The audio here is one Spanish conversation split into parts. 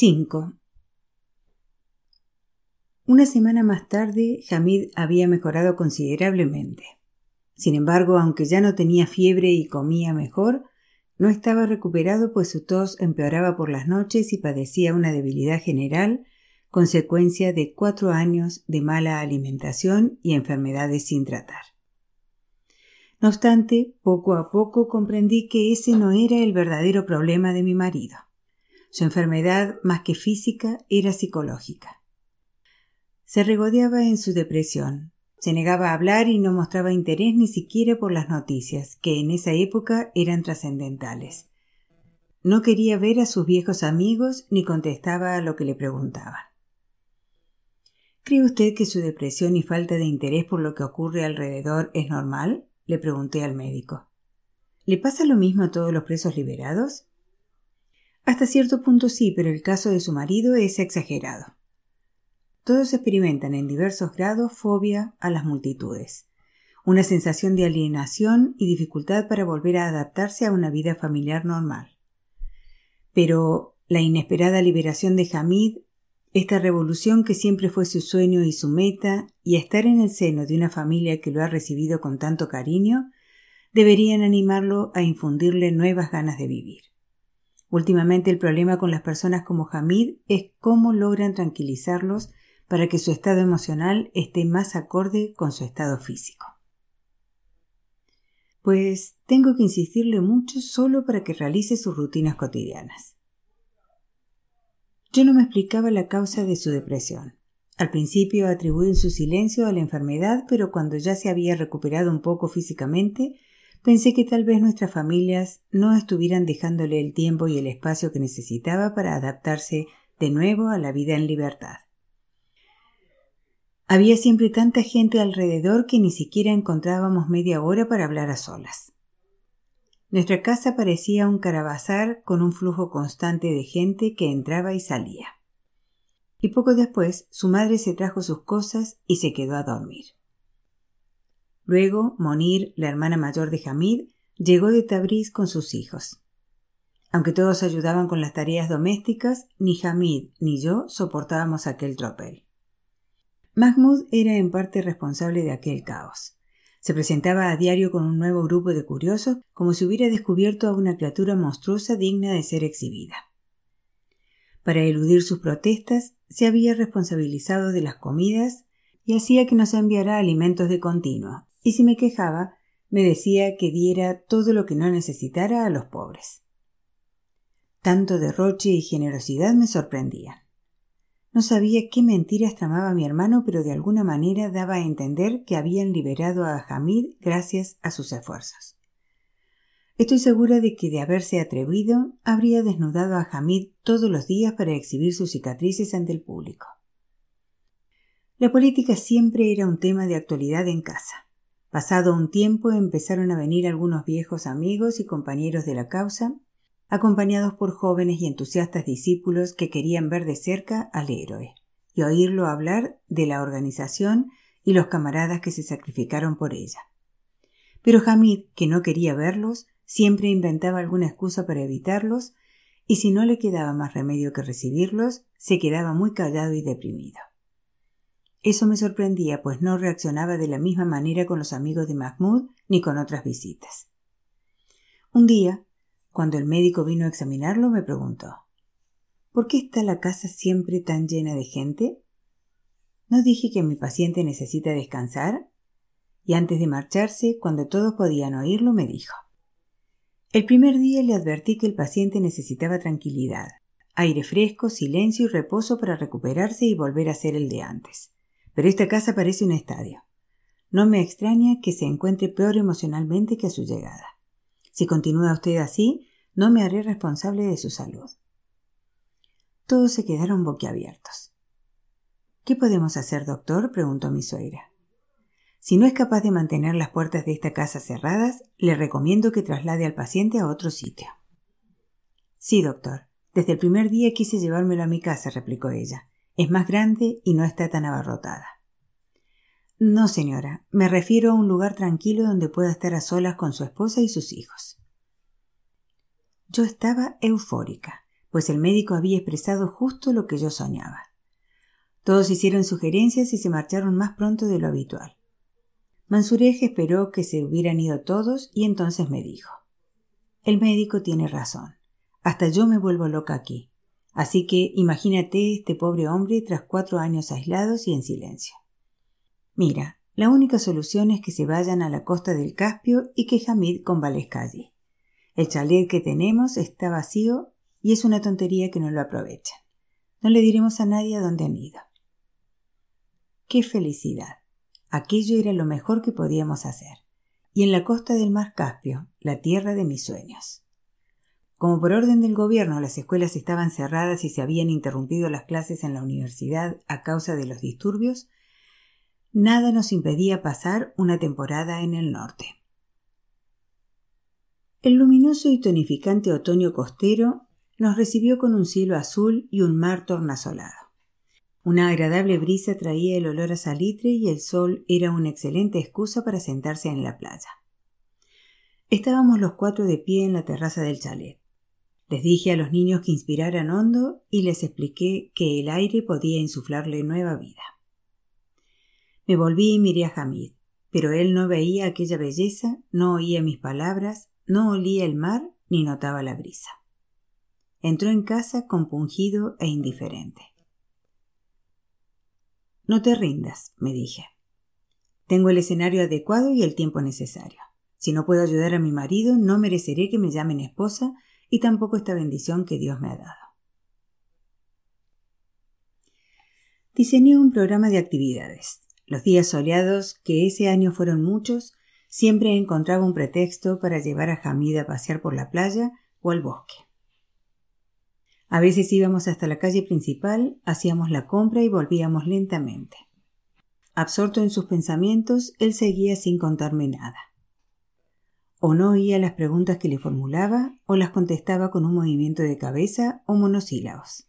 5. Una semana más tarde, Hamid había mejorado considerablemente. Sin embargo, aunque ya no tenía fiebre y comía mejor, no estaba recuperado pues su tos empeoraba por las noches y padecía una debilidad general, consecuencia de cuatro años de mala alimentación y enfermedades sin tratar. No obstante, poco a poco comprendí que ese no era el verdadero problema de mi marido. Su enfermedad, más que física, era psicológica. Se regodeaba en su depresión. Se negaba a hablar y no mostraba interés ni siquiera por las noticias, que en esa época eran trascendentales. No quería ver a sus viejos amigos ni contestaba a lo que le preguntaban. ¿Cree usted que su depresión y falta de interés por lo que ocurre alrededor es normal? le pregunté al médico. ¿Le pasa lo mismo a todos los presos liberados? Hasta cierto punto sí, pero el caso de su marido es exagerado. Todos experimentan en diversos grados fobia a las multitudes, una sensación de alienación y dificultad para volver a adaptarse a una vida familiar normal. Pero la inesperada liberación de Hamid, esta revolución que siempre fue su sueño y su meta, y estar en el seno de una familia que lo ha recibido con tanto cariño, deberían animarlo a infundirle nuevas ganas de vivir. Últimamente el problema con las personas como Hamid es cómo logran tranquilizarlos para que su estado emocional esté más acorde con su estado físico. Pues tengo que insistirle mucho solo para que realice sus rutinas cotidianas. Yo no me explicaba la causa de su depresión. Al principio atribuí su silencio a la enfermedad, pero cuando ya se había recuperado un poco físicamente, pensé que tal vez nuestras familias no estuvieran dejándole el tiempo y el espacio que necesitaba para adaptarse de nuevo a la vida en libertad. Había siempre tanta gente alrededor que ni siquiera encontrábamos media hora para hablar a solas. Nuestra casa parecía un carabazar con un flujo constante de gente que entraba y salía. Y poco después su madre se trajo sus cosas y se quedó a dormir. Luego Monir, la hermana mayor de Hamid, llegó de Tabriz con sus hijos. Aunque todos ayudaban con las tareas domésticas, ni Hamid ni yo soportábamos aquel tropel. Mahmoud era en parte responsable de aquel caos. Se presentaba a diario con un nuevo grupo de curiosos como si hubiera descubierto a una criatura monstruosa digna de ser exhibida. Para eludir sus protestas, se había responsabilizado de las comidas y hacía que nos enviara alimentos de continuo, y si me quejaba, me decía que diera todo lo que no necesitara a los pobres. Tanto derroche y generosidad me sorprendían. No sabía qué mentiras tramaba mi hermano, pero de alguna manera daba a entender que habían liberado a Hamid gracias a sus esfuerzos. Estoy segura de que de haberse atrevido, habría desnudado a Hamid todos los días para exhibir sus cicatrices ante el público. La política siempre era un tema de actualidad en casa. Pasado un tiempo empezaron a venir algunos viejos amigos y compañeros de la causa acompañados por jóvenes y entusiastas discípulos que querían ver de cerca al héroe y oírlo hablar de la organización y los camaradas que se sacrificaron por ella. Pero Hamid, que no quería verlos, siempre inventaba alguna excusa para evitarlos, y si no le quedaba más remedio que recibirlos, se quedaba muy callado y deprimido. Eso me sorprendía, pues no reaccionaba de la misma manera con los amigos de Mahmoud ni con otras visitas. Un día, cuando el médico vino a examinarlo, me preguntó ¿Por qué está la casa siempre tan llena de gente? ¿No dije que mi paciente necesita descansar? Y antes de marcharse, cuando todos podían oírlo, me dijo El primer día le advertí que el paciente necesitaba tranquilidad, aire fresco, silencio y reposo para recuperarse y volver a ser el de antes. Pero esta casa parece un estadio. No me extraña que se encuentre peor emocionalmente que a su llegada. Si continúa usted así, no me haré responsable de su salud. Todos se quedaron boquiabiertos. ¿Qué podemos hacer, doctor? preguntó mi suegra. Si no es capaz de mantener las puertas de esta casa cerradas, le recomiendo que traslade al paciente a otro sitio. Sí, doctor. Desde el primer día quise llevármelo a mi casa, replicó ella. Es más grande y no está tan abarrotada. No, señora, me refiero a un lugar tranquilo donde pueda estar a solas con su esposa y sus hijos. Yo estaba eufórica. pues el médico había expresado justo lo que yo soñaba. Todos hicieron sugerencias y se marcharon más pronto de lo habitual. Mansurej esperó que se hubieran ido todos y entonces me dijo El médico tiene razón. Hasta yo me vuelvo loca aquí. Así que imagínate este pobre hombre tras cuatro años aislados y en silencio. Mira, la única solución es que se vayan a la costa del Caspio y que Hamid convalezca allí. El chalet que tenemos está vacío y es una tontería que no lo aprovechen. No le diremos a nadie a dónde han ido. ¡Qué felicidad! Aquello era lo mejor que podíamos hacer. Y en la costa del mar Caspio, la tierra de mis sueños. Como por orden del gobierno las escuelas estaban cerradas y se habían interrumpido las clases en la universidad a causa de los disturbios, nada nos impedía pasar una temporada en el norte. El luminoso y tonificante otoño costero nos recibió con un cielo azul y un mar tornasolado. Una agradable brisa traía el olor a salitre y el sol era una excelente excusa para sentarse en la playa. Estábamos los cuatro de pie en la terraza del chalet. Les dije a los niños que inspiraran hondo y les expliqué que el aire podía insuflarle nueva vida. Me volví y miré a Hamid, pero él no veía aquella belleza, no oía mis palabras, no olía el mar ni notaba la brisa. Entró en casa compungido e indiferente. No te rindas, me dije. Tengo el escenario adecuado y el tiempo necesario. Si no puedo ayudar a mi marido, no mereceré que me llamen esposa y tampoco esta bendición que Dios me ha dado. Diseñé un programa de actividades. Los días soleados, que ese año fueron muchos, siempre encontraba un pretexto para llevar a Hamida a pasear por la playa o al bosque. A veces íbamos hasta la calle principal, hacíamos la compra y volvíamos lentamente. Absorto en sus pensamientos, él seguía sin contarme nada. O no oía las preguntas que le formulaba, o las contestaba con un movimiento de cabeza o monosílabos.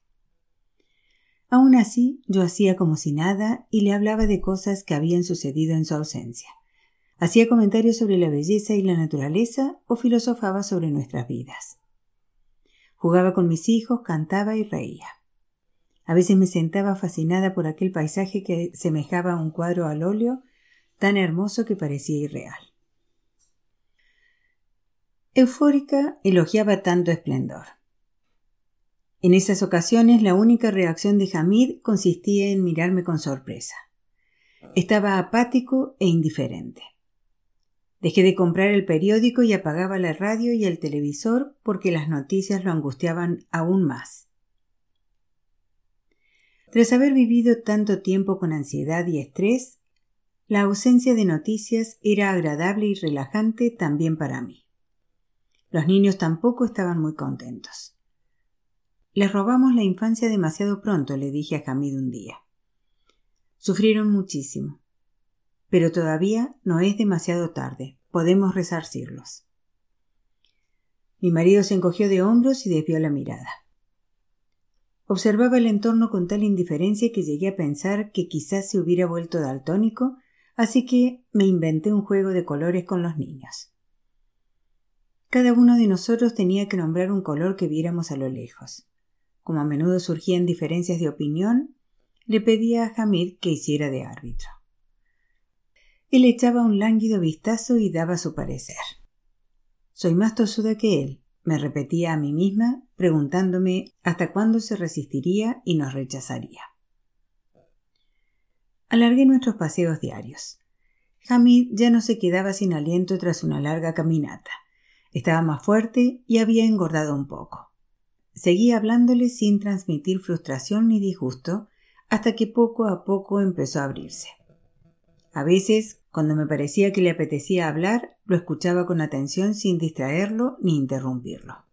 Aún así, yo hacía como si nada y le hablaba de cosas que habían sucedido en su ausencia. Hacía comentarios sobre la belleza y la naturaleza o filosofaba sobre nuestras vidas. Jugaba con mis hijos, cantaba y reía. A veces me sentaba fascinada por aquel paisaje que semejaba a un cuadro al óleo tan hermoso que parecía irreal. Eufórica elogiaba tanto esplendor. En esas ocasiones la única reacción de Hamid consistía en mirarme con sorpresa. Estaba apático e indiferente. Dejé de comprar el periódico y apagaba la radio y el televisor porque las noticias lo angustiaban aún más. Tras haber vivido tanto tiempo con ansiedad y estrés, la ausencia de noticias era agradable y relajante también para mí. Los niños tampoco estaban muy contentos. Les robamos la infancia demasiado pronto, le dije a Hamid un día. Sufrieron muchísimo. Pero todavía no es demasiado tarde. Podemos resarcirlos. Mi marido se encogió de hombros y desvió la mirada. Observaba el entorno con tal indiferencia que llegué a pensar que quizás se hubiera vuelto daltónico, así que me inventé un juego de colores con los niños. Cada uno de nosotros tenía que nombrar un color que viéramos a lo lejos. Como a menudo surgían diferencias de opinión, le pedía a Hamid que hiciera de árbitro. Él echaba un lánguido vistazo y daba su parecer. Soy más tosuda que él, me repetía a mí misma, preguntándome hasta cuándo se resistiría y nos rechazaría. Alargué nuestros paseos diarios. Hamid ya no se quedaba sin aliento tras una larga caminata. Estaba más fuerte y había engordado un poco. Seguí hablándole sin transmitir frustración ni disgusto, hasta que poco a poco empezó a abrirse. A veces, cuando me parecía que le apetecía hablar, lo escuchaba con atención sin distraerlo ni interrumpirlo.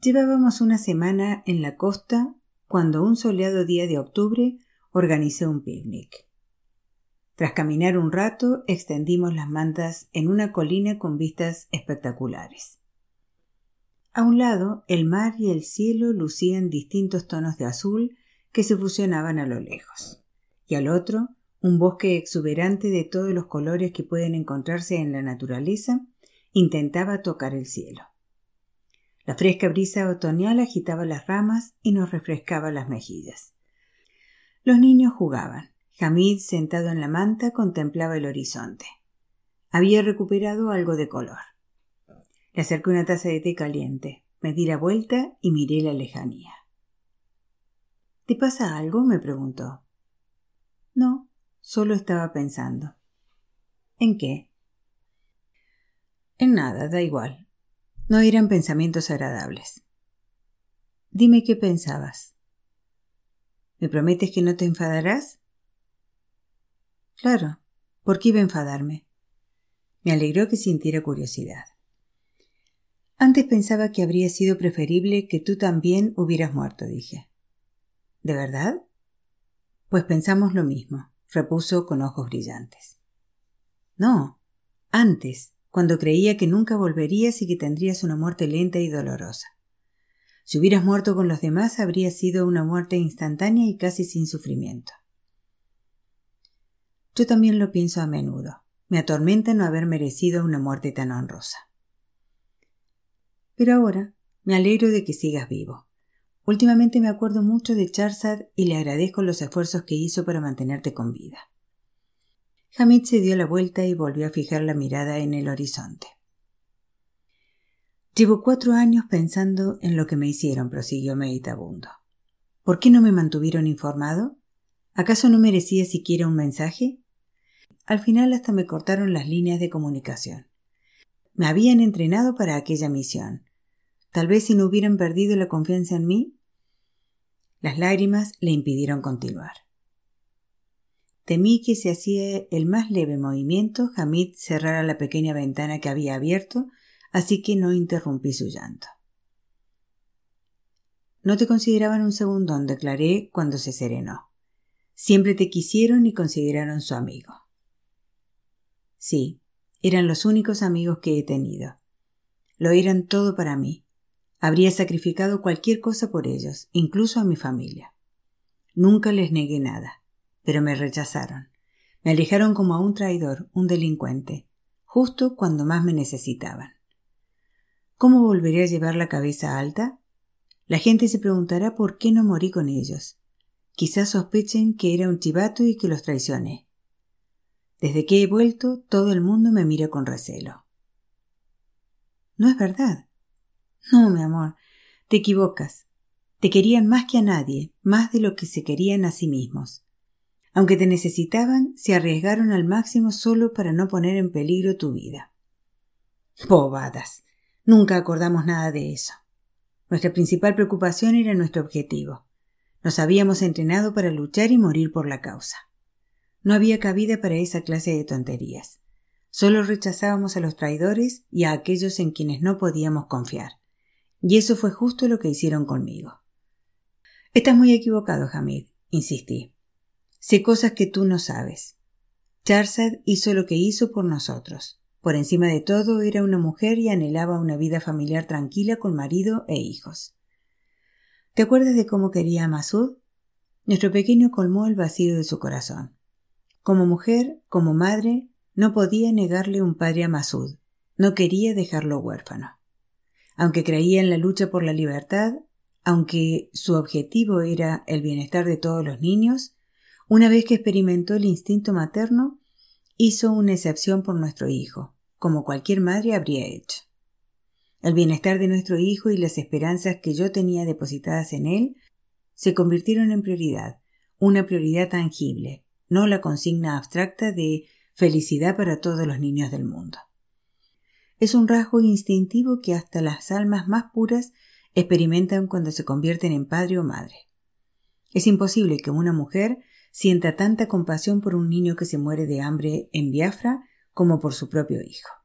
Llevábamos una semana en la costa cuando un soleado día de octubre organicé un picnic. Tras caminar un rato, extendimos las mantas en una colina con vistas espectaculares. A un lado, el mar y el cielo lucían distintos tonos de azul que se fusionaban a lo lejos, y al otro, un bosque exuberante de todos los colores que pueden encontrarse en la naturaleza intentaba tocar el cielo. La fresca brisa otoñal agitaba las ramas y nos refrescaba las mejillas. Los niños jugaban. Hamid, sentado en la manta, contemplaba el horizonte. Había recuperado algo de color. Le acerqué una taza de té caliente, me di la vuelta y miré la lejanía. ¿Te pasa algo? me preguntó. No, solo estaba pensando. ¿En qué? En nada, da igual. No eran pensamientos agradables. Dime qué pensabas. ¿Me prometes que no te enfadarás? Claro. ¿Por qué iba a enfadarme? Me alegró que sintiera curiosidad. Antes pensaba que habría sido preferible que tú también hubieras muerto, dije. ¿De verdad? Pues pensamos lo mismo, repuso con ojos brillantes. No, antes, cuando creía que nunca volverías y que tendrías una muerte lenta y dolorosa. Si hubieras muerto con los demás habría sido una muerte instantánea y casi sin sufrimiento. Yo también lo pienso a menudo. Me atormenta no haber merecido una muerte tan honrosa. Pero ahora me alegro de que sigas vivo. Últimamente me acuerdo mucho de Charzad y le agradezco los esfuerzos que hizo para mantenerte con vida. Hamid se dio la vuelta y volvió a fijar la mirada en el horizonte. Llevo cuatro años pensando en lo que me hicieron, prosiguió meditabundo. ¿Por qué no me mantuvieron informado? ¿Acaso no merecía siquiera un mensaje? Al final hasta me cortaron las líneas de comunicación. Me habían entrenado para aquella misión. Tal vez si no hubieran perdido la confianza en mí. Las lágrimas le impidieron continuar. Temí que si hacía el más leve movimiento, Hamid cerrara la pequeña ventana que había abierto, así que no interrumpí su llanto. No te consideraban un segundón, declaré cuando se serenó. Siempre te quisieron y consideraron su amigo. Sí, eran los únicos amigos que he tenido. Lo eran todo para mí. Habría sacrificado cualquier cosa por ellos, incluso a mi familia. Nunca les negué nada pero me rechazaron. Me alejaron como a un traidor, un delincuente, justo cuando más me necesitaban. ¿Cómo volveré a llevar la cabeza alta? La gente se preguntará por qué no morí con ellos. Quizás sospechen que era un chivato y que los traicioné. Desde que he vuelto, todo el mundo me mira con recelo. No es verdad. No, mi amor, te equivocas. Te querían más que a nadie, más de lo que se querían a sí mismos. Aunque te necesitaban, se arriesgaron al máximo solo para no poner en peligro tu vida. Bobadas. Nunca acordamos nada de eso. Nuestra principal preocupación era nuestro objetivo. Nos habíamos entrenado para luchar y morir por la causa. No había cabida para esa clase de tonterías. Solo rechazábamos a los traidores y a aquellos en quienes no podíamos confiar. Y eso fue justo lo que hicieron conmigo. Estás muy equivocado, Hamid, insistí. Sé cosas que tú no sabes. Charzad hizo lo que hizo por nosotros. Por encima de todo era una mujer y anhelaba una vida familiar tranquila con marido e hijos. ¿Te acuerdas de cómo quería a Masud? Nuestro pequeño colmó el vacío de su corazón. Como mujer, como madre, no podía negarle un padre a Masud. No quería dejarlo huérfano. Aunque creía en la lucha por la libertad, aunque su objetivo era el bienestar de todos los niños, una vez que experimentó el instinto materno, hizo una excepción por nuestro hijo, como cualquier madre habría hecho. El bienestar de nuestro hijo y las esperanzas que yo tenía depositadas en él se convirtieron en prioridad, una prioridad tangible, no la consigna abstracta de felicidad para todos los niños del mundo. Es un rasgo instintivo que hasta las almas más puras experimentan cuando se convierten en padre o madre. Es imposible que una mujer sienta tanta compasión por un niño que se muere de hambre en Biafra como por su propio hijo.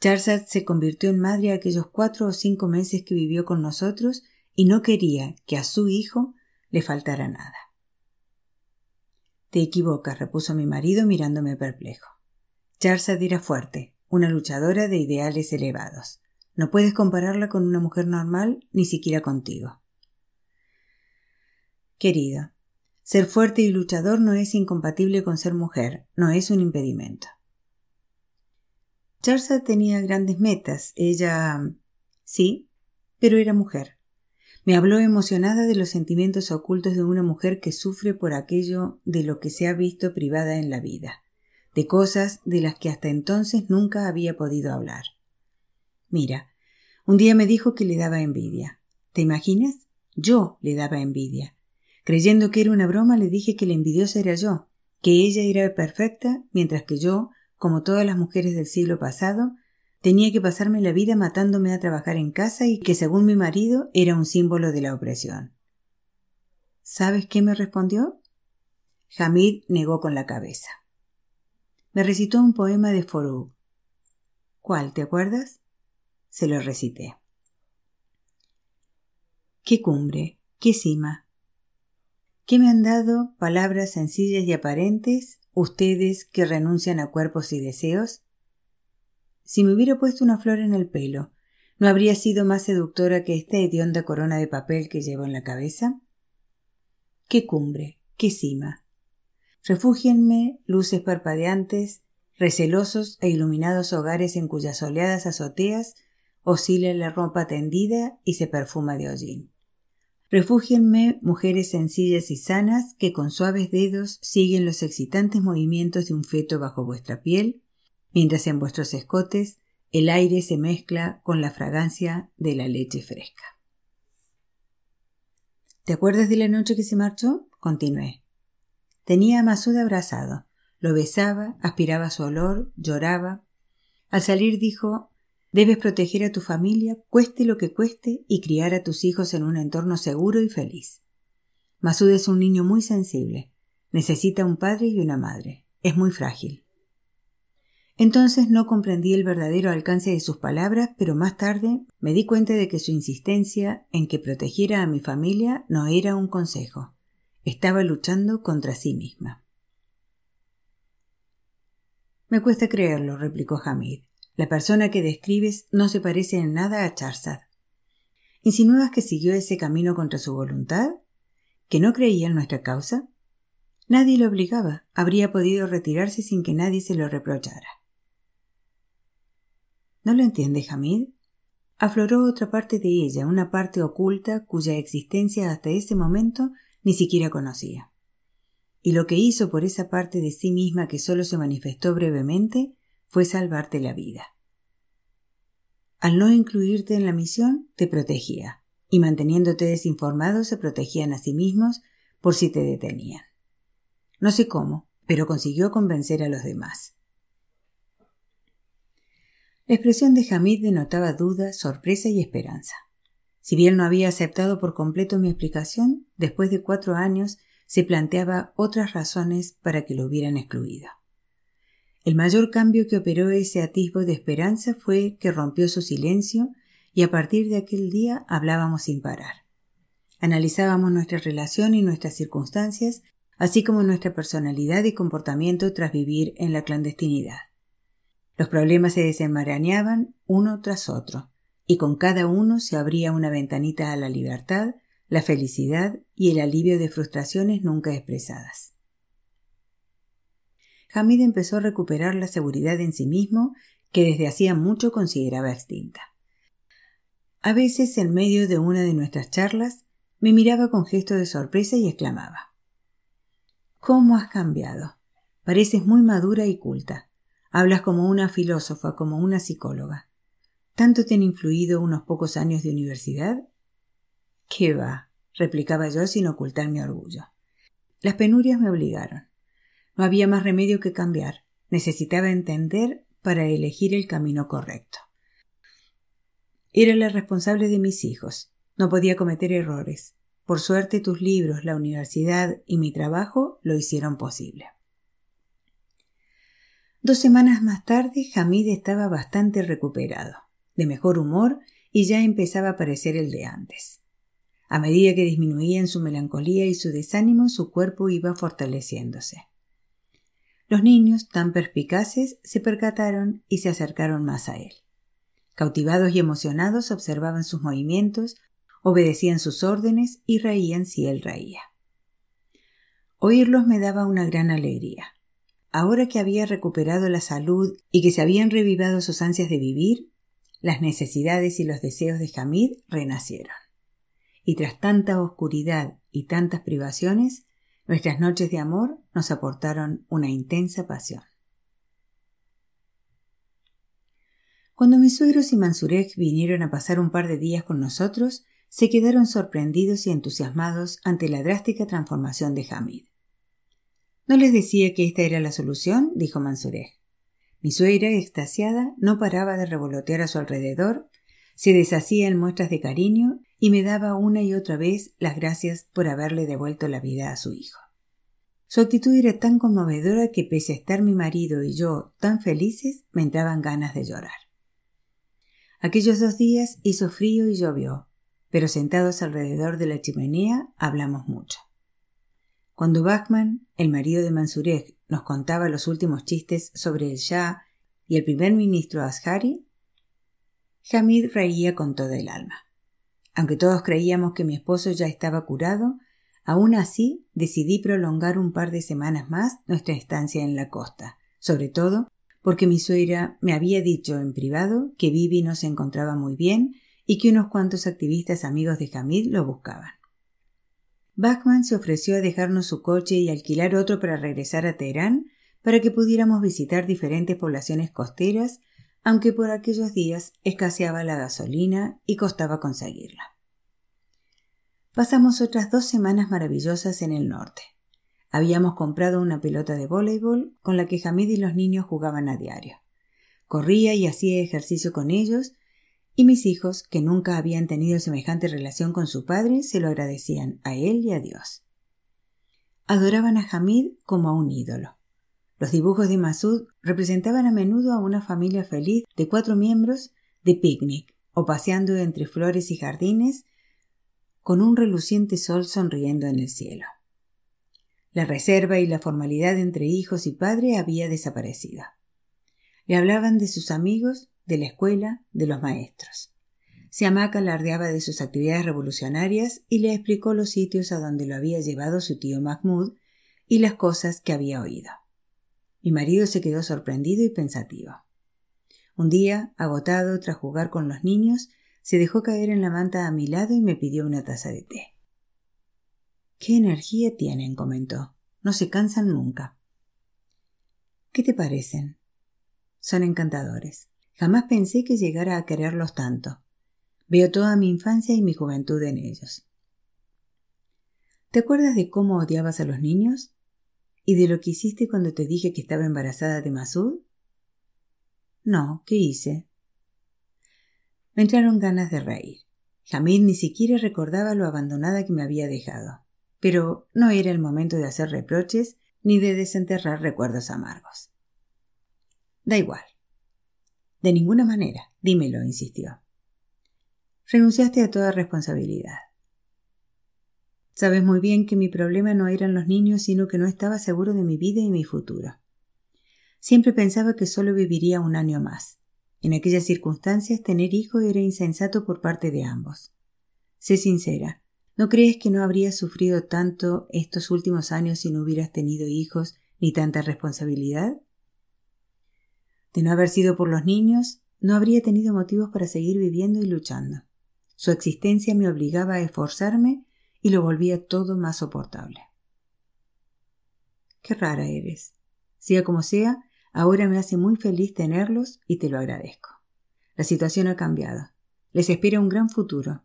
Charzad se convirtió en madre aquellos cuatro o cinco meses que vivió con nosotros y no quería que a su hijo le faltara nada. Te equivocas, repuso mi marido mirándome perplejo. Charzad era fuerte, una luchadora de ideales elevados. No puedes compararla con una mujer normal, ni siquiera contigo. Querida, ser fuerte y luchador no es incompatible con ser mujer, no es un impedimento. Charsa tenía grandes metas. Ella Sí, pero era mujer. Me habló emocionada de los sentimientos ocultos de una mujer que sufre por aquello de lo que se ha visto privada en la vida, de cosas de las que hasta entonces nunca había podido hablar. Mira, un día me dijo que le daba envidia. ¿Te imaginas? Yo le daba envidia. Creyendo que era una broma, le dije que la envidiosa era yo, que ella era perfecta, mientras que yo, como todas las mujeres del siglo pasado, tenía que pasarme la vida matándome a trabajar en casa y que según mi marido era un símbolo de la opresión. ¿Sabes qué me respondió? Hamid negó con la cabeza. Me recitó un poema de Forú. ¿Cuál, te acuerdas? Se lo recité. Qué cumbre, qué cima. ¿Qué me han dado palabras sencillas y aparentes ustedes que renuncian a cuerpos y deseos? Si me hubiera puesto una flor en el pelo, ¿no habría sido más seductora que esta hedionda corona de papel que llevo en la cabeza? ¡Qué cumbre! ¡Qué cima! Refúgienme, luces parpadeantes, recelosos e iluminados hogares en cuyas soleadas azoteas oscila la ropa tendida y se perfuma de hollín. Refúgienme, mujeres sencillas y sanas que con suaves dedos siguen los excitantes movimientos de un feto bajo vuestra piel mientras en vuestros escotes el aire se mezcla con la fragancia de la leche fresca. ¿Te acuerdas de la noche que se marchó? continué. Tenía a Masud abrazado, lo besaba, aspiraba su olor, lloraba. Al salir dijo Debes proteger a tu familia, cueste lo que cueste, y criar a tus hijos en un entorno seguro y feliz. Masud es un niño muy sensible. Necesita un padre y una madre. Es muy frágil. Entonces no comprendí el verdadero alcance de sus palabras, pero más tarde me di cuenta de que su insistencia en que protegiera a mi familia no era un consejo. Estaba luchando contra sí misma. Me cuesta creerlo, replicó Hamid. La persona que describes no se parece en nada a Charzad. ¿Insinúas que siguió ese camino contra su voluntad? ¿Que no creía en nuestra causa? Nadie lo obligaba. Habría podido retirarse sin que nadie se lo reprochara. ¿No lo entiende Hamid? Afloró otra parte de ella, una parte oculta cuya existencia hasta ese momento ni siquiera conocía. Y lo que hizo por esa parte de sí misma que solo se manifestó brevemente fue salvarte la vida. Al no incluirte en la misión, te protegía, y manteniéndote desinformado se protegían a sí mismos por si te detenían. No sé cómo, pero consiguió convencer a los demás. La expresión de Hamid denotaba duda, sorpresa y esperanza. Si bien no había aceptado por completo mi explicación, después de cuatro años se planteaba otras razones para que lo hubieran excluido. El mayor cambio que operó ese atisbo de esperanza fue que rompió su silencio y a partir de aquel día hablábamos sin parar. Analizábamos nuestra relación y nuestras circunstancias, así como nuestra personalidad y comportamiento tras vivir en la clandestinidad. Los problemas se desenmarañaban uno tras otro, y con cada uno se abría una ventanita a la libertad, la felicidad y el alivio de frustraciones nunca expresadas. Hamid empezó a recuperar la seguridad en sí mismo que desde hacía mucho consideraba extinta. A veces, en medio de una de nuestras charlas, me miraba con gesto de sorpresa y exclamaba ¿Cómo has cambiado? Pareces muy madura y culta. Hablas como una filósofa, como una psicóloga. ¿Tanto te han influido unos pocos años de universidad? ¿Qué va? replicaba yo sin ocultar mi orgullo. Las penurias me obligaron. No había más remedio que cambiar. Necesitaba entender para elegir el camino correcto. Era la responsable de mis hijos. No podía cometer errores. Por suerte tus libros, la universidad y mi trabajo lo hicieron posible. Dos semanas más tarde, Hamid estaba bastante recuperado, de mejor humor y ya empezaba a parecer el de antes. A medida que disminuían su melancolía y su desánimo, su cuerpo iba fortaleciéndose. Los niños, tan perspicaces, se percataron y se acercaron más a él. Cautivados y emocionados observaban sus movimientos, obedecían sus órdenes y reían si él reía. Oírlos me daba una gran alegría. Ahora que había recuperado la salud y que se habían revivado sus ansias de vivir, las necesidades y los deseos de Hamid renacieron. Y tras tanta oscuridad y tantas privaciones, nuestras noches de amor nos aportaron una intensa pasión. Cuando mis suegros y Mansurek vinieron a pasar un par de días con nosotros, se quedaron sorprendidos y entusiasmados ante la drástica transformación de Hamid. ¿No les decía que esta era la solución? dijo Mansurek. Mi suegra, extasiada, no paraba de revolotear a su alrededor, se deshacía en muestras de cariño y me daba una y otra vez las gracias por haberle devuelto la vida a su hijo. Su actitud era tan conmovedora que pese a estar mi marido y yo tan felices, me entraban ganas de llorar. Aquellos dos días hizo frío y llovió, pero sentados alrededor de la chimenea hablamos mucho. Cuando Bachman, el marido de Mansurek, nos contaba los últimos chistes sobre el Shah y el primer ministro Ashari, Hamid reía con toda el alma. Aunque todos creíamos que mi esposo ya estaba curado, aún así decidí prolongar un par de semanas más nuestra estancia en la costa, sobre todo porque mi suegra me había dicho en privado que Vivi no se encontraba muy bien y que unos cuantos activistas amigos de Hamid lo buscaban. Bachman se ofreció a dejarnos su coche y alquilar otro para regresar a Teherán para que pudiéramos visitar diferentes poblaciones costeras, aunque por aquellos días escaseaba la gasolina y costaba conseguirla. Pasamos otras dos semanas maravillosas en el norte. Habíamos comprado una pelota de voleibol con la que Hamid y los niños jugaban a diario. Corría y hacía ejercicio con ellos, y mis hijos, que nunca habían tenido semejante relación con su padre, se lo agradecían a él y a Dios. Adoraban a Hamid como a un ídolo. Los dibujos de Masud representaban a menudo a una familia feliz de cuatro miembros de picnic o paseando entre flores y jardines con un reluciente sol sonriendo en el cielo. La reserva y la formalidad entre hijos y padre había desaparecido. Le hablaban de sus amigos, de la escuela, de los maestros. Siamaka alardeaba de sus actividades revolucionarias y le explicó los sitios a donde lo había llevado su tío Mahmoud y las cosas que había oído. Mi marido se quedó sorprendido y pensativo. Un día, agotado tras jugar con los niños, se dejó caer en la manta a mi lado y me pidió una taza de té. Qué energía tienen, comentó. No se cansan nunca. ¿Qué te parecen? Son encantadores. Jamás pensé que llegara a quererlos tanto. Veo toda mi infancia y mi juventud en ellos. ¿Te acuerdas de cómo odiabas a los niños? ¿Y de lo que hiciste cuando te dije que estaba embarazada de Masud? No, ¿qué hice? Me entraron ganas de reír. Hamid ni siquiera recordaba lo abandonada que me había dejado pero no era el momento de hacer reproches ni de desenterrar recuerdos amargos. Da igual. De ninguna manera, dímelo, insistió. Renunciaste a toda responsabilidad. Sabes muy bien que mi problema no eran los niños, sino que no estaba seguro de mi vida y mi futuro. Siempre pensaba que solo viviría un año más. En aquellas circunstancias tener hijos era insensato por parte de ambos. Sé sincera, ¿No crees que no habrías sufrido tanto estos últimos años si no hubieras tenido hijos ni tanta responsabilidad? De no haber sido por los niños, no habría tenido motivos para seguir viviendo y luchando. Su existencia me obligaba a esforzarme y lo volvía todo más soportable. Qué rara eres. Sea como sea, ahora me hace muy feliz tenerlos y te lo agradezco. La situación ha cambiado. Les espera un gran futuro.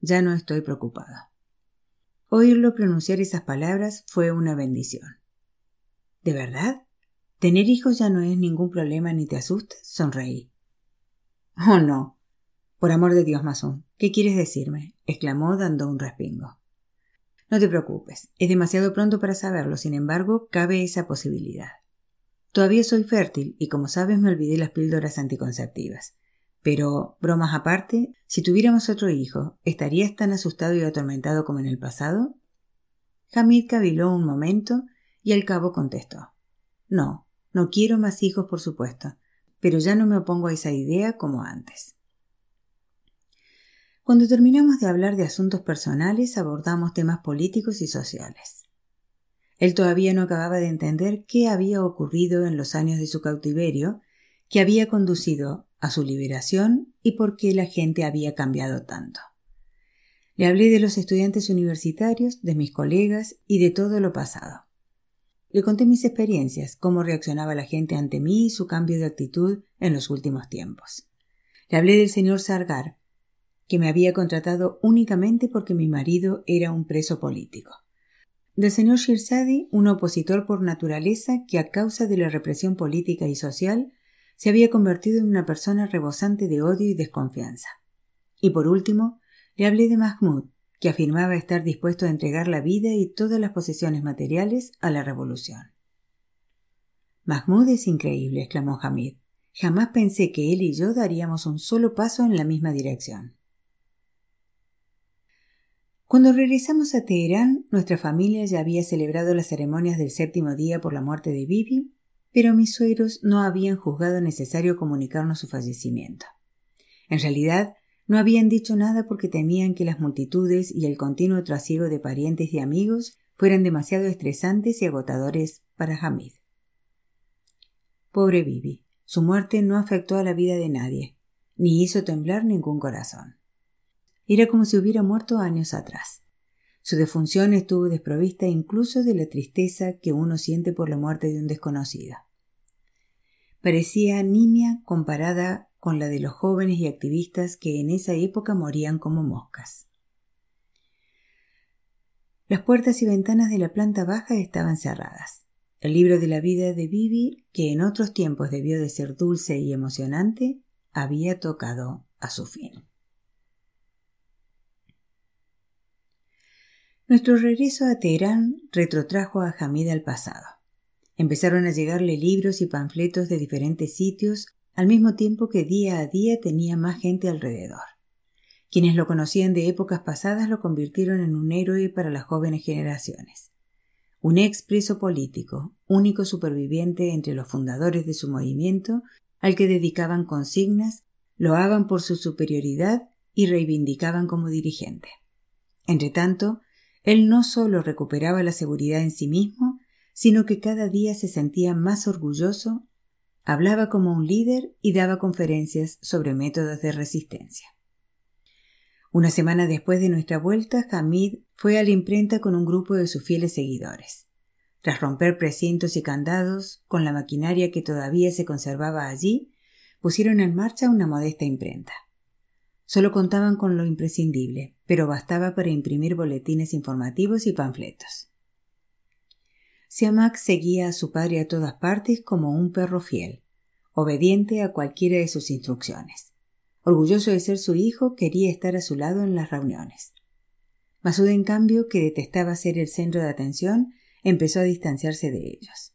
Ya no estoy preocupada. Oírlo pronunciar esas palabras fue una bendición. ¿De verdad? ¿Tener hijos ya no es ningún problema ni te asusta? Sonreí. Oh, no. Por amor de Dios, Masón, ¿qué quieres decirme? exclamó dando un respingo. No te preocupes, es demasiado pronto para saberlo, sin embargo, cabe esa posibilidad. Todavía soy fértil y como sabes me olvidé las píldoras anticonceptivas. Pero, bromas aparte, si tuviéramos otro hijo, ¿estarías tan asustado y atormentado como en el pasado? Hamid caviló un momento y al cabo contestó No, no quiero más hijos, por supuesto, pero ya no me opongo a esa idea como antes. Cuando terminamos de hablar de asuntos personales, abordamos temas políticos y sociales. Él todavía no acababa de entender qué había ocurrido en los años de su cautiverio, que había conducido a su liberación y por qué la gente había cambiado tanto. Le hablé de los estudiantes universitarios, de mis colegas y de todo lo pasado. Le conté mis experiencias, cómo reaccionaba la gente ante mí y su cambio de actitud en los últimos tiempos. Le hablé del señor Sargar, que me había contratado únicamente porque mi marido era un preso político. Del señor Shirzadi, un opositor por naturaleza que a causa de la represión política y social se había convertido en una persona rebosante de odio y desconfianza. Y por último, le hablé de Mahmoud, que afirmaba estar dispuesto a entregar la vida y todas las posesiones materiales a la revolución. Mahmoud es increíble, exclamó Hamid. Jamás pensé que él y yo daríamos un solo paso en la misma dirección. Cuando regresamos a Teherán, nuestra familia ya había celebrado las ceremonias del séptimo día por la muerte de Bibi, pero mis suegros no habían juzgado necesario comunicarnos su fallecimiento. En realidad, no habían dicho nada porque temían que las multitudes y el continuo trasiego de parientes y amigos fueran demasiado estresantes y agotadores para Hamid. Pobre Bibi, su muerte no afectó a la vida de nadie, ni hizo temblar ningún corazón. Era como si hubiera muerto años atrás. Su defunción estuvo desprovista incluso de la tristeza que uno siente por la muerte de un desconocido. Parecía nimia comparada con la de los jóvenes y activistas que en esa época morían como moscas. Las puertas y ventanas de la planta baja estaban cerradas. El libro de la vida de Bibi, que en otros tiempos debió de ser dulce y emocionante, había tocado a su fin. Nuestro regreso a Teherán retrotrajo a Hamid al pasado. Empezaron a llegarle libros y panfletos de diferentes sitios al mismo tiempo que día a día tenía más gente alrededor. Quienes lo conocían de épocas pasadas lo convirtieron en un héroe para las jóvenes generaciones. Un expreso político, único superviviente entre los fundadores de su movimiento, al que dedicaban consignas, loaban por su superioridad y reivindicaban como dirigente. Entretanto, él no solo recuperaba la seguridad en sí mismo, sino que cada día se sentía más orgulloso Hablaba como un líder y daba conferencias sobre métodos de resistencia. Una semana después de nuestra vuelta, Hamid fue a la imprenta con un grupo de sus fieles seguidores. Tras romper precintos y candados, con la maquinaria que todavía se conservaba allí, pusieron en marcha una modesta imprenta. Solo contaban con lo imprescindible, pero bastaba para imprimir boletines informativos y panfletos. Siamak seguía a su padre a todas partes como un perro fiel, obediente a cualquiera de sus instrucciones. Orgulloso de ser su hijo, quería estar a su lado en las reuniones. Masud, en cambio, que detestaba ser el centro de atención, empezó a distanciarse de ellos.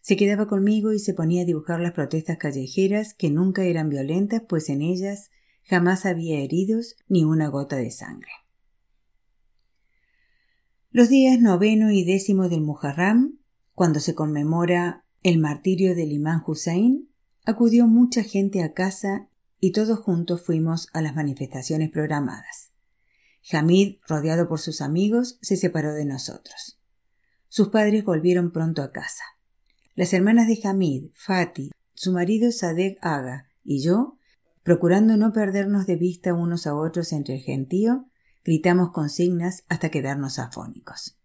Se quedaba conmigo y se ponía a dibujar las protestas callejeras que nunca eran violentas, pues en ellas jamás había heridos ni una gota de sangre. Los días noveno y décimo del Muharram, cuando se conmemora el martirio del imán Hussein, acudió mucha gente a casa y todos juntos fuimos a las manifestaciones programadas. Hamid, rodeado por sus amigos, se separó de nosotros. Sus padres volvieron pronto a casa. Las hermanas de Hamid, Fatih, su marido Sadek Aga y yo, procurando no perdernos de vista unos a otros entre el gentío, Gritamos consignas hasta quedarnos afónicos.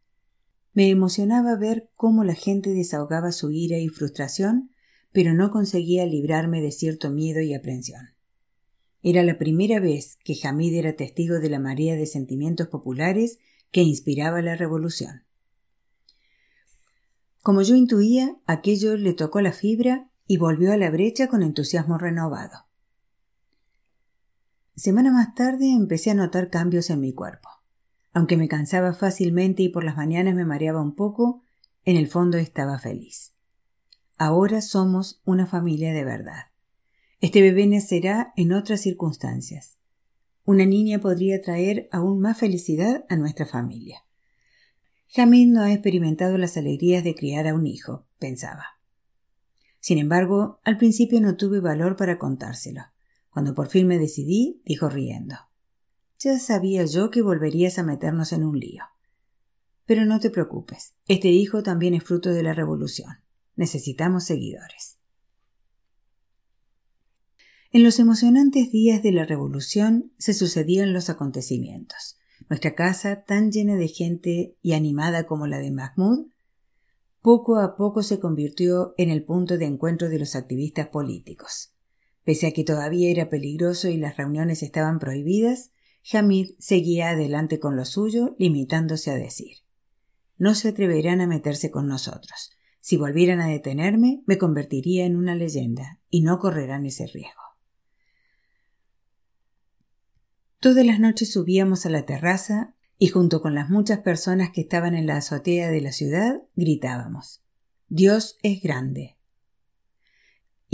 Me emocionaba ver cómo la gente desahogaba su ira y frustración, pero no conseguía librarme de cierto miedo y aprensión. Era la primera vez que Hamid era testigo de la marea de sentimientos populares que inspiraba la revolución. Como yo intuía, aquello le tocó la fibra y volvió a la brecha con entusiasmo renovado. Semana más tarde empecé a notar cambios en mi cuerpo. Aunque me cansaba fácilmente y por las mañanas me mareaba un poco, en el fondo estaba feliz. Ahora somos una familia de verdad. Este bebé nacerá en otras circunstancias. Una niña podría traer aún más felicidad a nuestra familia. Hamid no ha experimentado las alegrías de criar a un hijo, pensaba. Sin embargo, al principio no tuve valor para contárselo. Cuando por fin me decidí, dijo riendo. Ya sabía yo que volverías a meternos en un lío. Pero no te preocupes, este hijo también es fruto de la revolución. Necesitamos seguidores. En los emocionantes días de la Revolución se sucedían los acontecimientos. Nuestra casa, tan llena de gente y animada como la de Mahmoud, poco a poco se convirtió en el punto de encuentro de los activistas políticos. Pese a que todavía era peligroso y las reuniones estaban prohibidas, Hamid seguía adelante con lo suyo, limitándose a decir No se atreverán a meterse con nosotros. Si volvieran a detenerme, me convertiría en una leyenda, y no correrán ese riesgo. Todas las noches subíamos a la terraza y junto con las muchas personas que estaban en la azotea de la ciudad gritábamos Dios es grande.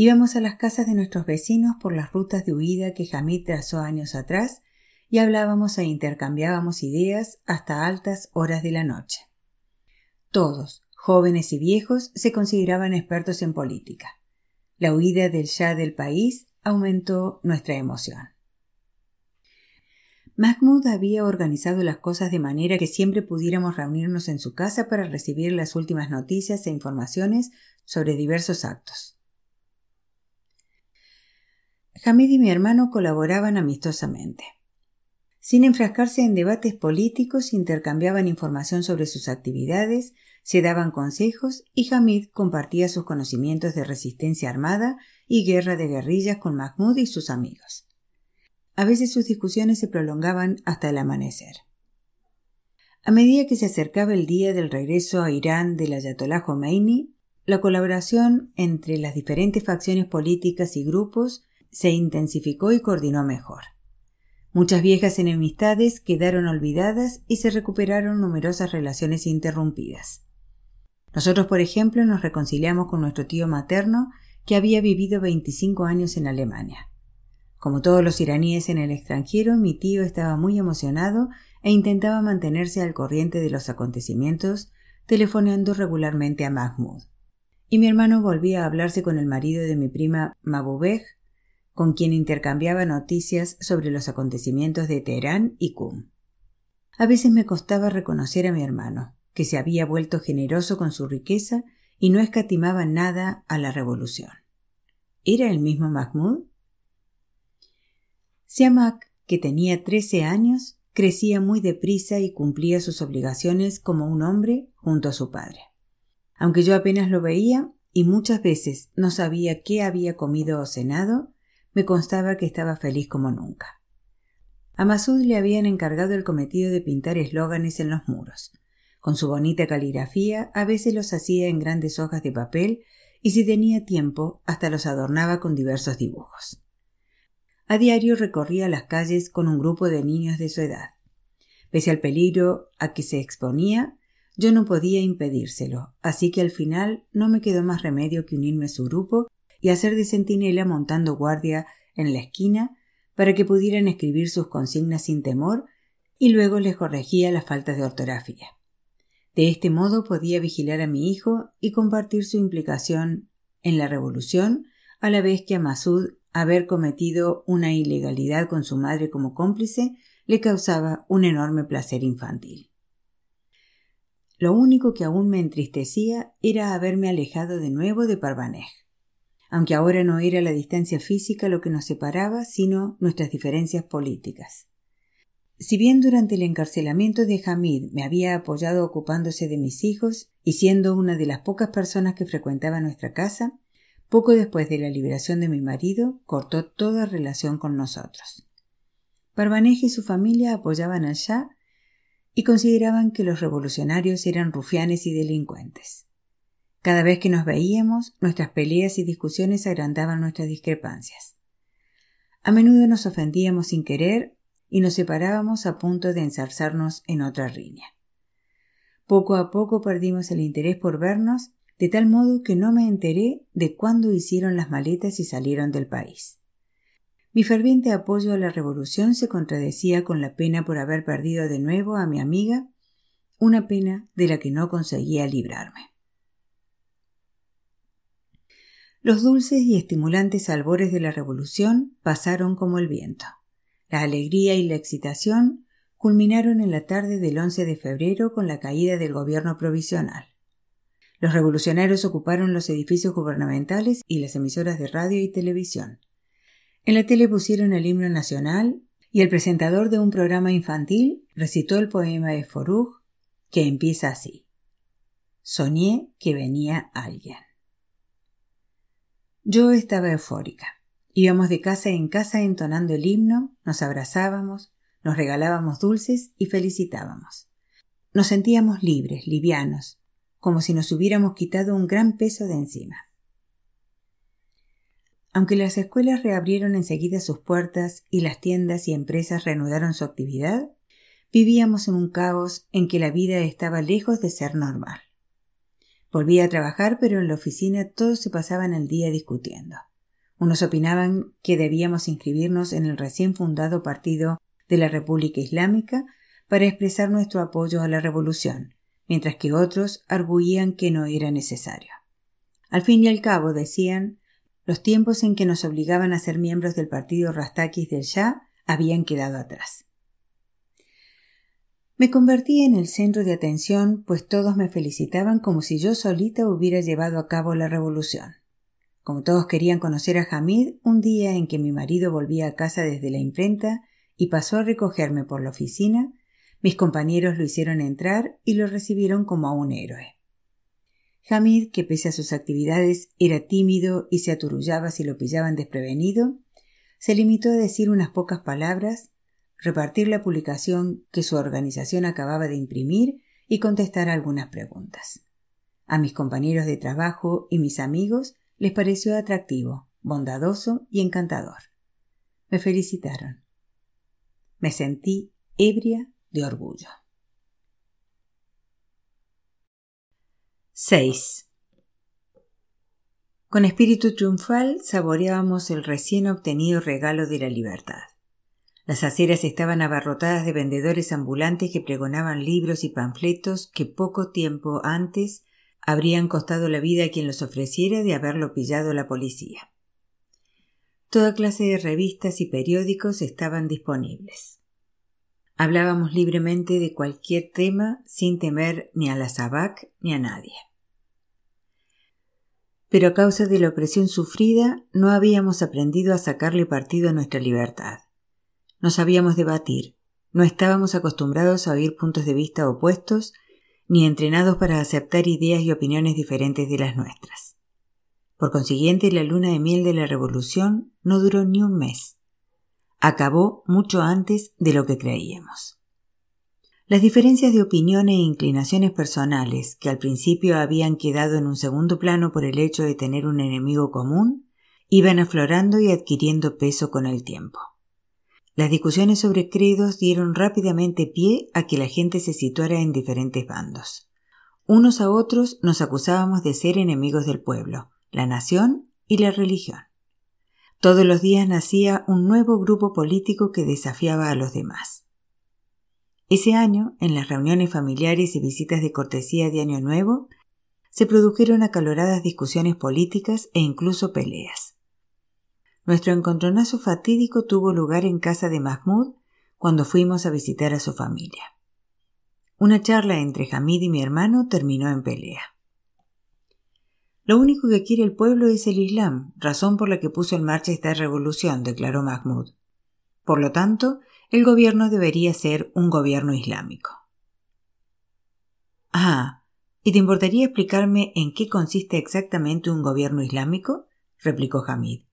Íbamos a las casas de nuestros vecinos por las rutas de huida que Hamid trazó años atrás y hablábamos e intercambiábamos ideas hasta altas horas de la noche. Todos, jóvenes y viejos, se consideraban expertos en política. La huida del Shah del país aumentó nuestra emoción. Mahmoud había organizado las cosas de manera que siempre pudiéramos reunirnos en su casa para recibir las últimas noticias e informaciones sobre diversos actos. Hamid y mi hermano colaboraban amistosamente. Sin enfrascarse en debates políticos, intercambiaban información sobre sus actividades, se daban consejos y Hamid compartía sus conocimientos de resistencia armada y guerra de guerrillas con Mahmoud y sus amigos. A veces sus discusiones se prolongaban hasta el amanecer. A medida que se acercaba el día del regreso a Irán del Ayatollah Khomeini, la colaboración entre las diferentes facciones políticas y grupos se intensificó y coordinó mejor. Muchas viejas enemistades quedaron olvidadas y se recuperaron numerosas relaciones interrumpidas. Nosotros, por ejemplo, nos reconciliamos con nuestro tío materno que había vivido 25 años en Alemania. Como todos los iraníes en el extranjero, mi tío estaba muy emocionado e intentaba mantenerse al corriente de los acontecimientos, telefonando regularmente a Mahmoud. Y mi hermano volvía a hablarse con el marido de mi prima con quien intercambiaba noticias sobre los acontecimientos de Teherán y Qum. A veces me costaba reconocer a mi hermano, que se había vuelto generoso con su riqueza y no escatimaba nada a la revolución. ¿Era el mismo Mahmoud? Siamak, que tenía trece años, crecía muy deprisa y cumplía sus obligaciones como un hombre junto a su padre. Aunque yo apenas lo veía y muchas veces no sabía qué había comido o cenado, me constaba que estaba feliz como nunca. A Masud le habían encargado el cometido de pintar eslóganes en los muros. Con su bonita caligrafía, a veces los hacía en grandes hojas de papel y si tenía tiempo, hasta los adornaba con diversos dibujos. A diario recorría las calles con un grupo de niños de su edad. Pese al peligro a que se exponía, yo no podía impedírselo, así que al final no me quedó más remedio que unirme a su grupo y hacer de centinela montando guardia en la esquina para que pudieran escribir sus consignas sin temor y luego les corregía las faltas de ortografía. De este modo podía vigilar a mi hijo y compartir su implicación en la revolución a la vez que a Masud haber cometido una ilegalidad con su madre como cómplice le causaba un enorme placer infantil. Lo único que aún me entristecía era haberme alejado de nuevo de Parvanej, aunque ahora no era la distancia física lo que nos separaba, sino nuestras diferencias políticas. Si bien durante el encarcelamiento de Hamid me había apoyado ocupándose de mis hijos y siendo una de las pocas personas que frecuentaba nuestra casa, poco después de la liberación de mi marido, cortó toda relación con nosotros. Parvanej y su familia apoyaban al Shah y consideraban que los revolucionarios eran rufianes y delincuentes. Cada vez que nos veíamos, nuestras peleas y discusiones agrandaban nuestras discrepancias. A menudo nos ofendíamos sin querer y nos separábamos a punto de ensarzarnos en otra riña. Poco a poco perdimos el interés por vernos de tal modo que no me enteré de cuándo hicieron las maletas y salieron del país. Mi ferviente apoyo a la revolución se contradecía con la pena por haber perdido de nuevo a mi amiga, una pena de la que no conseguía librarme. Los dulces y estimulantes albores de la revolución pasaron como el viento. La alegría y la excitación culminaron en la tarde del 11 de febrero con la caída del gobierno provisional. Los revolucionarios ocuparon los edificios gubernamentales y las emisoras de radio y televisión. En la tele pusieron el himno nacional y el presentador de un programa infantil recitó el poema de Forug que empieza así. Soñé que venía alguien. Yo estaba eufórica. Íbamos de casa en casa entonando el himno, nos abrazábamos, nos regalábamos dulces y felicitábamos. Nos sentíamos libres, livianos, como si nos hubiéramos quitado un gran peso de encima. Aunque las escuelas reabrieron enseguida sus puertas y las tiendas y empresas reanudaron su actividad, vivíamos en un caos en que la vida estaba lejos de ser normal. Volví a trabajar, pero en la oficina todos se pasaban el día discutiendo. Unos opinaban que debíamos inscribirnos en el recién fundado Partido de la República Islámica para expresar nuestro apoyo a la revolución, mientras que otros arguían que no era necesario. Al fin y al cabo, decían, los tiempos en que nos obligaban a ser miembros del partido Rastakis del Shah habían quedado atrás. Me convertí en el centro de atención, pues todos me felicitaban como si yo solita hubiera llevado a cabo la revolución. Como todos querían conocer a Hamid, un día en que mi marido volvía a casa desde la imprenta y pasó a recogerme por la oficina, mis compañeros lo hicieron entrar y lo recibieron como a un héroe. Hamid, que pese a sus actividades era tímido y se aturullaba si lo pillaban desprevenido, se limitó a decir unas pocas palabras repartir la publicación que su organización acababa de imprimir y contestar algunas preguntas. A mis compañeros de trabajo y mis amigos les pareció atractivo, bondadoso y encantador. Me felicitaron. Me sentí ebria de orgullo. 6. Con espíritu triunfal saboreábamos el recién obtenido regalo de la libertad. Las aceras estaban abarrotadas de vendedores ambulantes que pregonaban libros y panfletos que poco tiempo antes habrían costado la vida a quien los ofreciera de haberlo pillado la policía. Toda clase de revistas y periódicos estaban disponibles. Hablábamos libremente de cualquier tema sin temer ni a la SABAC ni a nadie. Pero a causa de la opresión sufrida no habíamos aprendido a sacarle partido a nuestra libertad. No sabíamos debatir, no estábamos acostumbrados a oír puntos de vista opuestos, ni entrenados para aceptar ideas y opiniones diferentes de las nuestras. Por consiguiente, la luna de miel de la revolución no duró ni un mes. Acabó mucho antes de lo que creíamos. Las diferencias de opinión e inclinaciones personales, que al principio habían quedado en un segundo plano por el hecho de tener un enemigo común, iban aflorando y adquiriendo peso con el tiempo. Las discusiones sobre credos dieron rápidamente pie a que la gente se situara en diferentes bandos. Unos a otros nos acusábamos de ser enemigos del pueblo, la nación y la religión. Todos los días nacía un nuevo grupo político que desafiaba a los demás. Ese año, en las reuniones familiares y visitas de cortesía de Año Nuevo, se produjeron acaloradas discusiones políticas e incluso peleas. Nuestro encontronazo fatídico tuvo lugar en casa de Mahmoud cuando fuimos a visitar a su familia. Una charla entre Hamid y mi hermano terminó en pelea. Lo único que quiere el pueblo es el Islam, razón por la que puso en marcha esta revolución, declaró Mahmoud. Por lo tanto, el gobierno debería ser un gobierno islámico. Ah, ¿y te importaría explicarme en qué consiste exactamente un gobierno islámico? replicó Hamid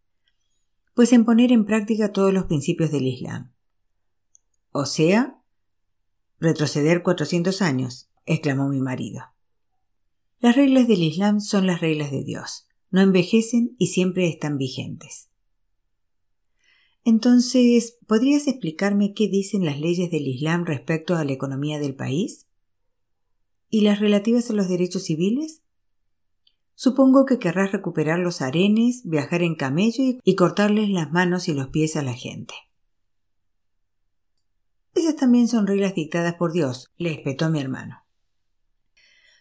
pues en poner en práctica todos los principios del Islam. O sea, retroceder 400 años, exclamó mi marido. Las reglas del Islam son las reglas de Dios, no envejecen y siempre están vigentes. Entonces, ¿podrías explicarme qué dicen las leyes del Islam respecto a la economía del país? ¿Y las relativas a los derechos civiles? Supongo que querrás recuperar los arenes, viajar en camello y cortarles las manos y los pies a la gente. Esas también son reglas dictadas por Dios, le espetó mi hermano.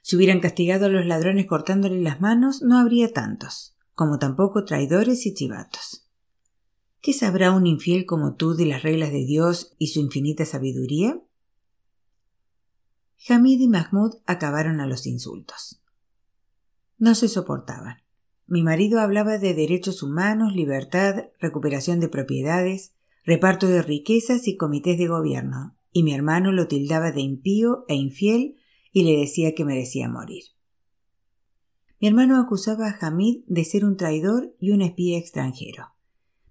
Si hubieran castigado a los ladrones cortándoles las manos, no habría tantos, como tampoco traidores y chivatos. ¿Qué sabrá un infiel como tú de las reglas de Dios y su infinita sabiduría? Hamid y Mahmud acabaron a los insultos. No se soportaban. mi marido hablaba de derechos humanos, libertad, recuperación de propiedades, reparto de riquezas y comités de gobierno, y mi hermano lo tildaba de impío e infiel y le decía que merecía morir. Mi hermano acusaba a Hamid de ser un traidor y un espía extranjero.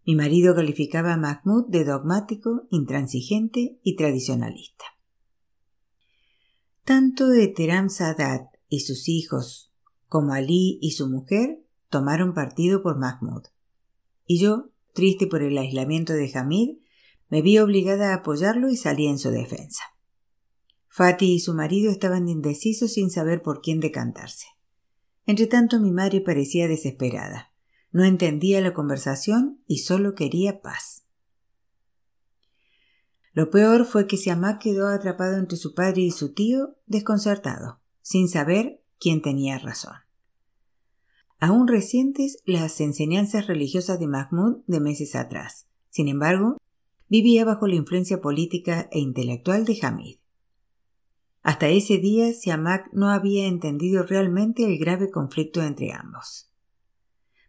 Mi marido calificaba a Mahmud de dogmático, intransigente y tradicionalista. Tanto de Teram Sadat y sus hijos como Ali y su mujer tomaron partido por Mahmud. Y yo, triste por el aislamiento de Hamid, me vi obligada a apoyarlo y salí en su defensa. Fatih y su marido estaban indecisos sin saber por quién decantarse. Entretanto mi madre parecía desesperada. No entendía la conversación y solo quería paz. Lo peor fue que Siamak quedó atrapado entre su padre y su tío, desconcertado, sin saber quién tenía razón. Aún recientes las enseñanzas religiosas de Mahmud de meses atrás. Sin embargo, vivía bajo la influencia política e intelectual de Hamid. Hasta ese día, Siamak no había entendido realmente el grave conflicto entre ambos.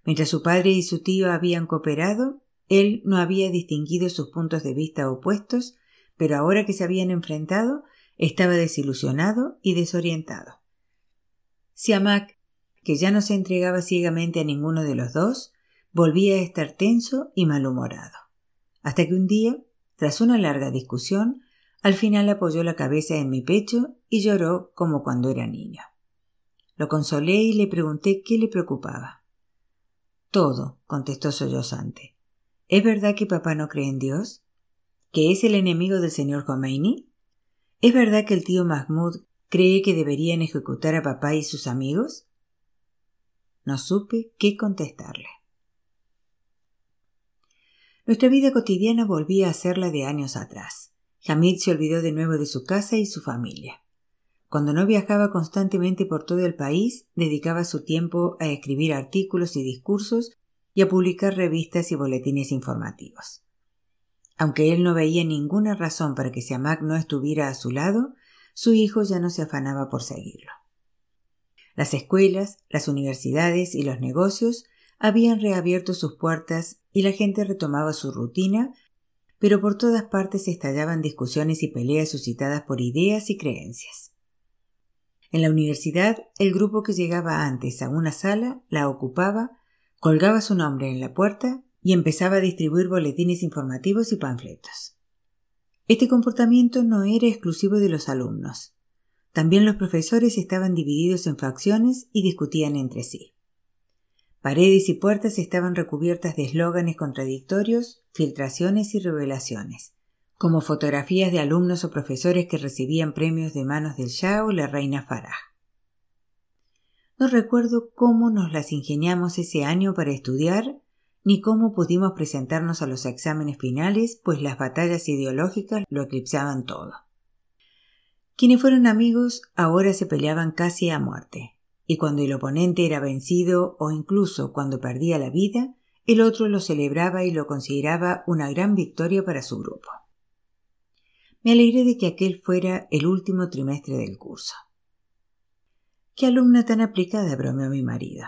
Mientras su padre y su tío habían cooperado, él no había distinguido sus puntos de vista opuestos, pero ahora que se habían enfrentado, estaba desilusionado y desorientado. Siamak, que ya no se entregaba ciegamente a ninguno de los dos, volvía a estar tenso y malhumorado. Hasta que un día, tras una larga discusión, al final apoyó la cabeza en mi pecho y lloró como cuando era niño. Lo consolé y le pregunté qué le preocupaba. Todo, contestó sollozante. ¿Es verdad que papá no cree en Dios? ¿Que es el enemigo del señor Khomeini? ¿Es verdad que el tío Mahmoud cree que deberían ejecutar a papá y sus amigos? No supe qué contestarle. Nuestra vida cotidiana volvía a ser la de años atrás. Hamid se olvidó de nuevo de su casa y su familia. Cuando no viajaba constantemente por todo el país, dedicaba su tiempo a escribir artículos y discursos y a publicar revistas y boletines informativos. Aunque él no veía ninguna razón para que Siamak no estuviera a su lado, su hijo ya no se afanaba por seguirlo. Las escuelas, las universidades y los negocios habían reabierto sus puertas y la gente retomaba su rutina, pero por todas partes estallaban discusiones y peleas suscitadas por ideas y creencias. En la universidad, el grupo que llegaba antes a una sala la ocupaba, colgaba su nombre en la puerta y empezaba a distribuir boletines informativos y panfletos. Este comportamiento no era exclusivo de los alumnos. También los profesores estaban divididos en facciones y discutían entre sí. Paredes y puertas estaban recubiertas de eslóganes contradictorios, filtraciones y revelaciones como fotografías de alumnos o profesores que recibían premios de manos del Shah o la reina Farah. No recuerdo cómo nos las ingeniamos ese año para estudiar, ni cómo pudimos presentarnos a los exámenes finales, pues las batallas ideológicas lo eclipsaban todo. Quienes fueron amigos ahora se peleaban casi a muerte, y cuando el oponente era vencido o incluso cuando perdía la vida, el otro lo celebraba y lo consideraba una gran victoria para su grupo. Me alegré de que aquel fuera el último trimestre del curso. Qué alumna tan aplicada, bromeó mi marido.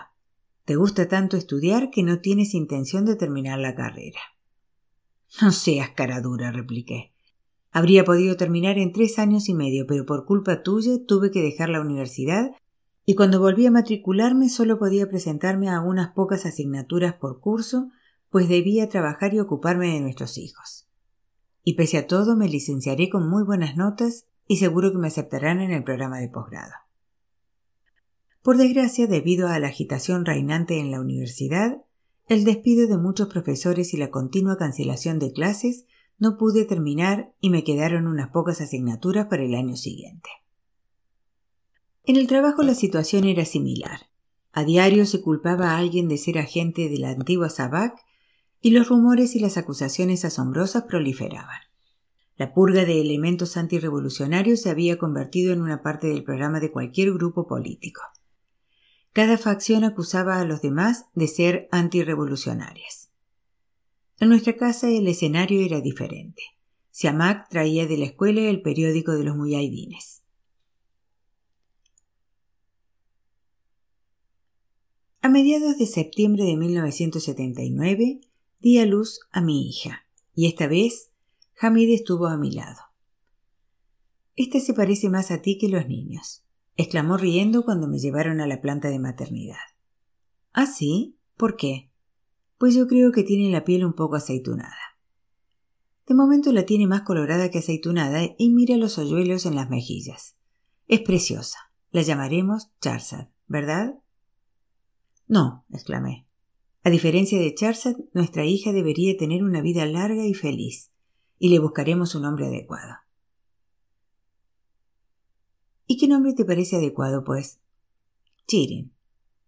Te gusta tanto estudiar que no tienes intención de terminar la carrera. No seas cara dura, repliqué. Habría podido terminar en tres años y medio, pero por culpa tuya tuve que dejar la universidad y cuando volví a matricularme solo podía presentarme a unas pocas asignaturas por curso, pues debía trabajar y ocuparme de nuestros hijos y pese a todo me licenciaré con muy buenas notas y seguro que me aceptarán en el programa de posgrado. Por desgracia, debido a la agitación reinante en la universidad, el despido de muchos profesores y la continua cancelación de clases, no pude terminar y me quedaron unas pocas asignaturas para el año siguiente. En el trabajo la situación era similar. A diario se culpaba a alguien de ser agente de la antigua SABAC y los rumores y las acusaciones asombrosas proliferaban. La purga de elementos antirrevolucionarios se había convertido en una parte del programa de cualquier grupo político. Cada facción acusaba a los demás de ser antirrevolucionarias. En nuestra casa el escenario era diferente. Siamak traía de la escuela el periódico de los muyahidines. A mediados de septiembre de 1979 di a luz a mi hija, y esta vez Hamid estuvo a mi lado. Este se parece más a ti que los niños, exclamó riendo cuando me llevaron a la planta de maternidad. ¿Ah, sí? ¿Por qué? Pues yo creo que tiene la piel un poco aceitunada. De momento la tiene más colorada que aceitunada y mira los hoyuelos en las mejillas. Es preciosa. La llamaremos Charsad, ¿verdad? No, exclamé. A diferencia de Charsad, nuestra hija debería tener una vida larga y feliz, y le buscaremos un nombre adecuado. ¿Y qué nombre te parece adecuado, pues? Chirin.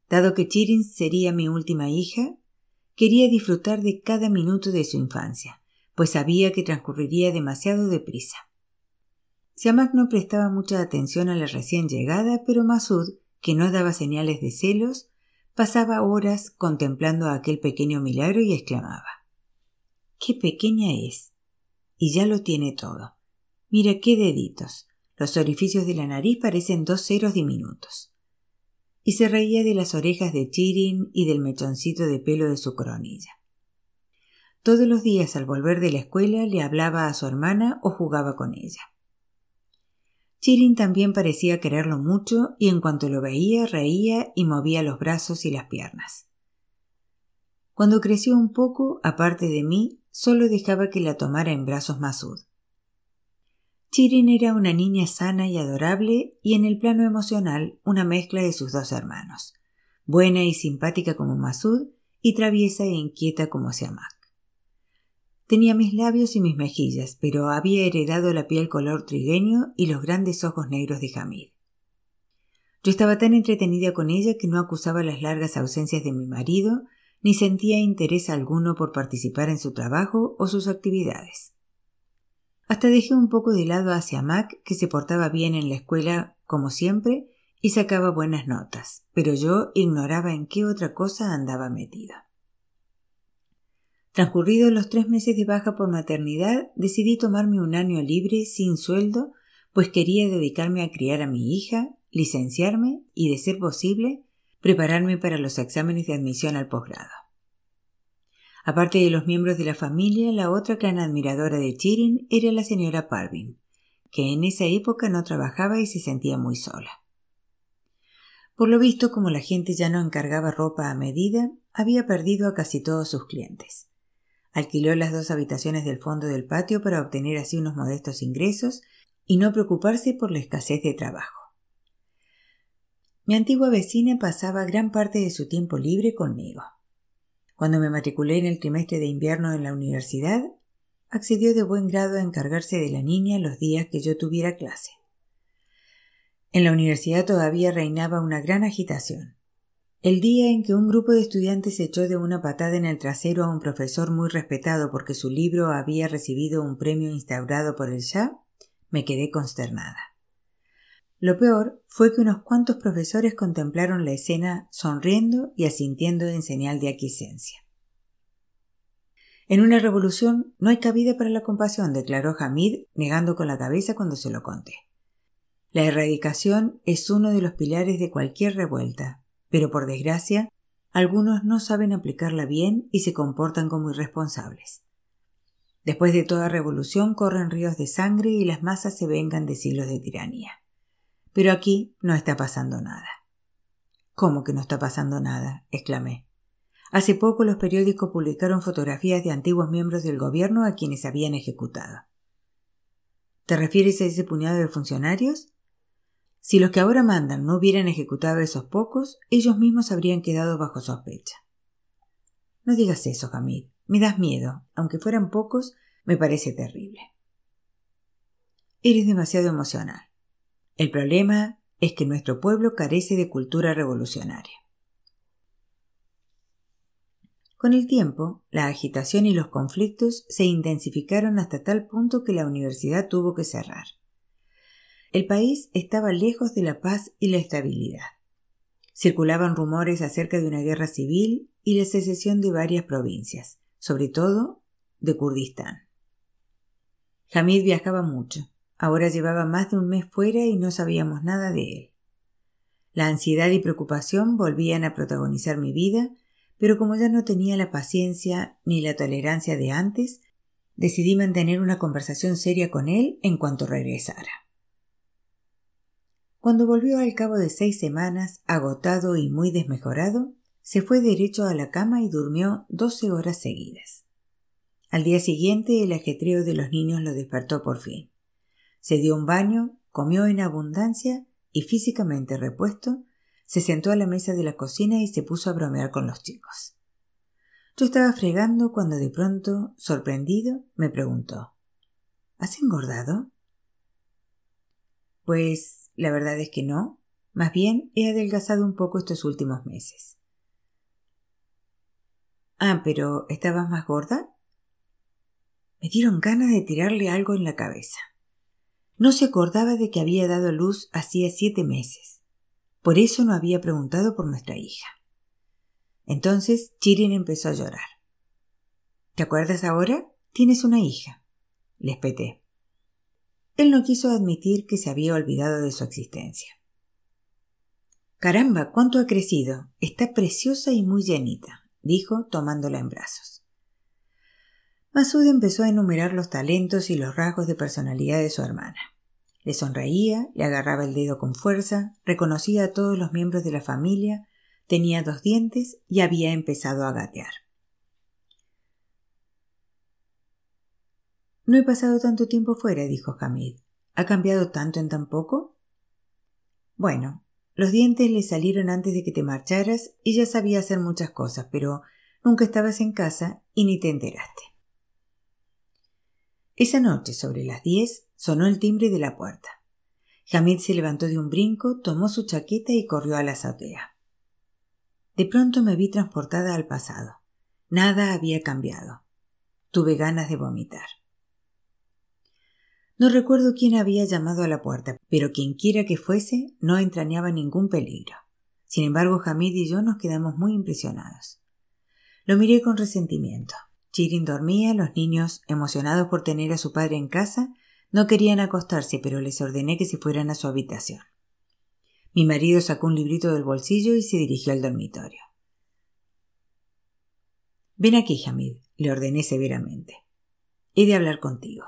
Dado que Chirin sería mi última hija, quería disfrutar de cada minuto de su infancia, pues sabía que transcurriría demasiado deprisa. Siamak no prestaba mucha atención a la recién llegada, pero Masud, que no daba señales de celos, pasaba horas contemplando a aquel pequeño milagro y exclamaba Qué pequeña es. Y ya lo tiene todo. Mira qué deditos. Los orificios de la nariz parecen dos ceros diminutos. Y se reía de las orejas de Chirin y del mechoncito de pelo de su coronilla. Todos los días al volver de la escuela le hablaba a su hermana o jugaba con ella. Chirin también parecía quererlo mucho y en cuanto lo veía reía y movía los brazos y las piernas. Cuando creció un poco, aparte de mí, solo dejaba que la tomara en brazos Masud. Chirin era una niña sana y adorable y en el plano emocional una mezcla de sus dos hermanos, buena y simpática como Masud y traviesa e inquieta como Siamak. Tenía mis labios y mis mejillas, pero había heredado la piel color trigueño y los grandes ojos negros de Hamid. Yo estaba tan entretenida con ella que no acusaba las largas ausencias de mi marido, ni sentía interés alguno por participar en su trabajo o sus actividades. Hasta dejé un poco de lado hacia Mac, que se portaba bien en la escuela, como siempre, y sacaba buenas notas, pero yo ignoraba en qué otra cosa andaba metida. Transcurridos los tres meses de baja por maternidad, decidí tomarme un año libre sin sueldo, pues quería dedicarme a criar a mi hija, licenciarme y, de ser posible, prepararme para los exámenes de admisión al posgrado. Aparte de los miembros de la familia, la otra gran admiradora de Chirin era la señora Parvin, que en esa época no trabajaba y se sentía muy sola. Por lo visto, como la gente ya no encargaba ropa a medida, había perdido a casi todos sus clientes. Alquiló las dos habitaciones del fondo del patio para obtener así unos modestos ingresos y no preocuparse por la escasez de trabajo. Mi antigua vecina pasaba gran parte de su tiempo libre conmigo. Cuando me matriculé en el trimestre de invierno en la universidad, accedió de buen grado a encargarse de la niña los días que yo tuviera clase. En la universidad todavía reinaba una gran agitación. El día en que un grupo de estudiantes echó de una patada en el trasero a un profesor muy respetado porque su libro había recibido un premio instaurado por el Shah, me quedé consternada. Lo peor fue que unos cuantos profesores contemplaron la escena sonriendo y asintiendo en señal de aquiescencia. En una revolución no hay cabida para la compasión, declaró Hamid, negando con la cabeza cuando se lo conté. La erradicación es uno de los pilares de cualquier revuelta, pero por desgracia, algunos no saben aplicarla bien y se comportan como irresponsables. Después de toda revolución corren ríos de sangre y las masas se vengan de siglos de tiranía. Pero aquí no está pasando nada. ¿Cómo que no está pasando nada? exclamé. Hace poco los periódicos publicaron fotografías de antiguos miembros del gobierno a quienes habían ejecutado. ¿Te refieres a ese puñado de funcionarios? Si los que ahora mandan no hubieran ejecutado a esos pocos, ellos mismos habrían quedado bajo sospecha. No digas eso, Hamid. Me das miedo. Aunque fueran pocos, me parece terrible. Eres demasiado emocional. El problema es que nuestro pueblo carece de cultura revolucionaria. Con el tiempo, la agitación y los conflictos se intensificaron hasta tal punto que la universidad tuvo que cerrar. El país estaba lejos de la paz y la estabilidad. Circulaban rumores acerca de una guerra civil y la secesión de varias provincias, sobre todo de Kurdistán. Hamid viajaba mucho. Ahora llevaba más de un mes fuera y no sabíamos nada de él. La ansiedad y preocupación volvían a protagonizar mi vida, pero como ya no tenía la paciencia ni la tolerancia de antes, decidí mantener una conversación seria con él en cuanto regresara. Cuando volvió al cabo de seis semanas, agotado y muy desmejorado, se fue derecho a la cama y durmió doce horas seguidas. Al día siguiente el ajetreo de los niños lo despertó por fin. Se dio un baño, comió en abundancia y físicamente repuesto, se sentó a la mesa de la cocina y se puso a bromear con los chicos. Yo estaba fregando cuando de pronto, sorprendido, me preguntó ¿Has engordado? Pues la verdad es que no. Más bien he adelgazado un poco estos últimos meses. Ah, pero ¿estabas más gorda? Me dieron ganas de tirarle algo en la cabeza. No se acordaba de que había dado luz hacía siete meses. Por eso no había preguntado por nuestra hija. Entonces Chirin empezó a llorar. ¿Te acuerdas ahora? Tienes una hija. Le espeté. Él no quiso admitir que se había olvidado de su existencia. Caramba, cuánto ha crecido. Está preciosa y muy llenita, dijo tomándola en brazos. Masud empezó a enumerar los talentos y los rasgos de personalidad de su hermana. Le sonreía, le agarraba el dedo con fuerza, reconocía a todos los miembros de la familia, tenía dos dientes y había empezado a gatear. No he pasado tanto tiempo fuera, dijo Hamid. ¿Ha cambiado tanto en tan poco? Bueno, los dientes le salieron antes de que te marcharas y ya sabía hacer muchas cosas, pero nunca estabas en casa y ni te enteraste. Esa noche, sobre las diez, sonó el timbre de la puerta. Hamid se levantó de un brinco, tomó su chaqueta y corrió a la azotea. De pronto me vi transportada al pasado. Nada había cambiado. Tuve ganas de vomitar. No recuerdo quién había llamado a la puerta, pero quienquiera que fuese no entrañaba ningún peligro. Sin embargo, Hamid y yo nos quedamos muy impresionados. Lo miré con resentimiento. Chirin dormía, los niños, emocionados por tener a su padre en casa, no querían acostarse, pero les ordené que se fueran a su habitación. Mi marido sacó un librito del bolsillo y se dirigió al dormitorio. Ven aquí, Hamid, le ordené severamente. He de hablar contigo.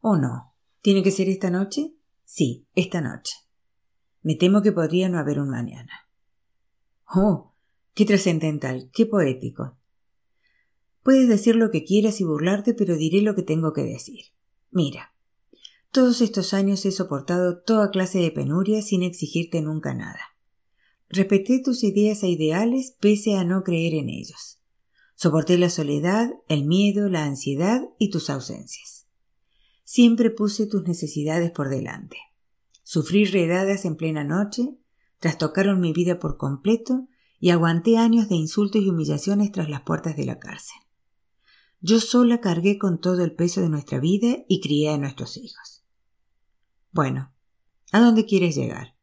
Oh, no. ¿Tiene que ser esta noche? Sí, esta noche. Me temo que podría no haber un mañana. Oh, qué trascendental, qué poético. Puedes decir lo que quieras y burlarte, pero diré lo que tengo que decir. Mira, todos estos años he soportado toda clase de penurias sin exigirte nunca nada. Respeté tus ideas e ideales pese a no creer en ellos. Soporté la soledad, el miedo, la ansiedad y tus ausencias. Siempre puse tus necesidades por delante. Sufrí redadas en plena noche, trastocaron mi vida por completo y aguanté años de insultos y humillaciones tras las puertas de la cárcel. Yo sola cargué con todo el peso de nuestra vida y crié a nuestros hijos. Bueno, ¿a dónde quieres llegar?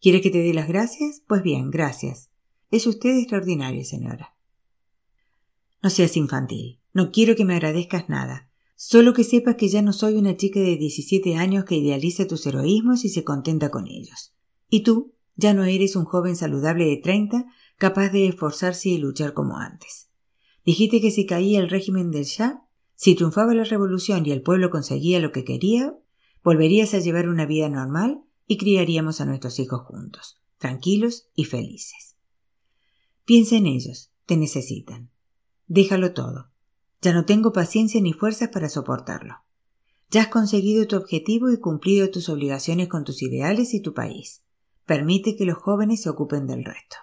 ¿Quieres que te dé las gracias? Pues bien, gracias. Es usted extraordinaria, señora. No seas infantil. No quiero que me agradezcas nada. Solo que sepas que ya no soy una chica de 17 años que idealiza tus heroísmos y se contenta con ellos. Y tú ya no eres un joven saludable de 30 capaz de esforzarse y luchar como antes. Dijiste que si caía el régimen del Shah, si triunfaba la revolución y el pueblo conseguía lo que quería, volverías a llevar una vida normal y criaríamos a nuestros hijos juntos, tranquilos y felices. Piensa en ellos, te necesitan. Déjalo todo. Ya no tengo paciencia ni fuerzas para soportarlo. Ya has conseguido tu objetivo y cumplido tus obligaciones con tus ideales y tu país. Permite que los jóvenes se ocupen del resto.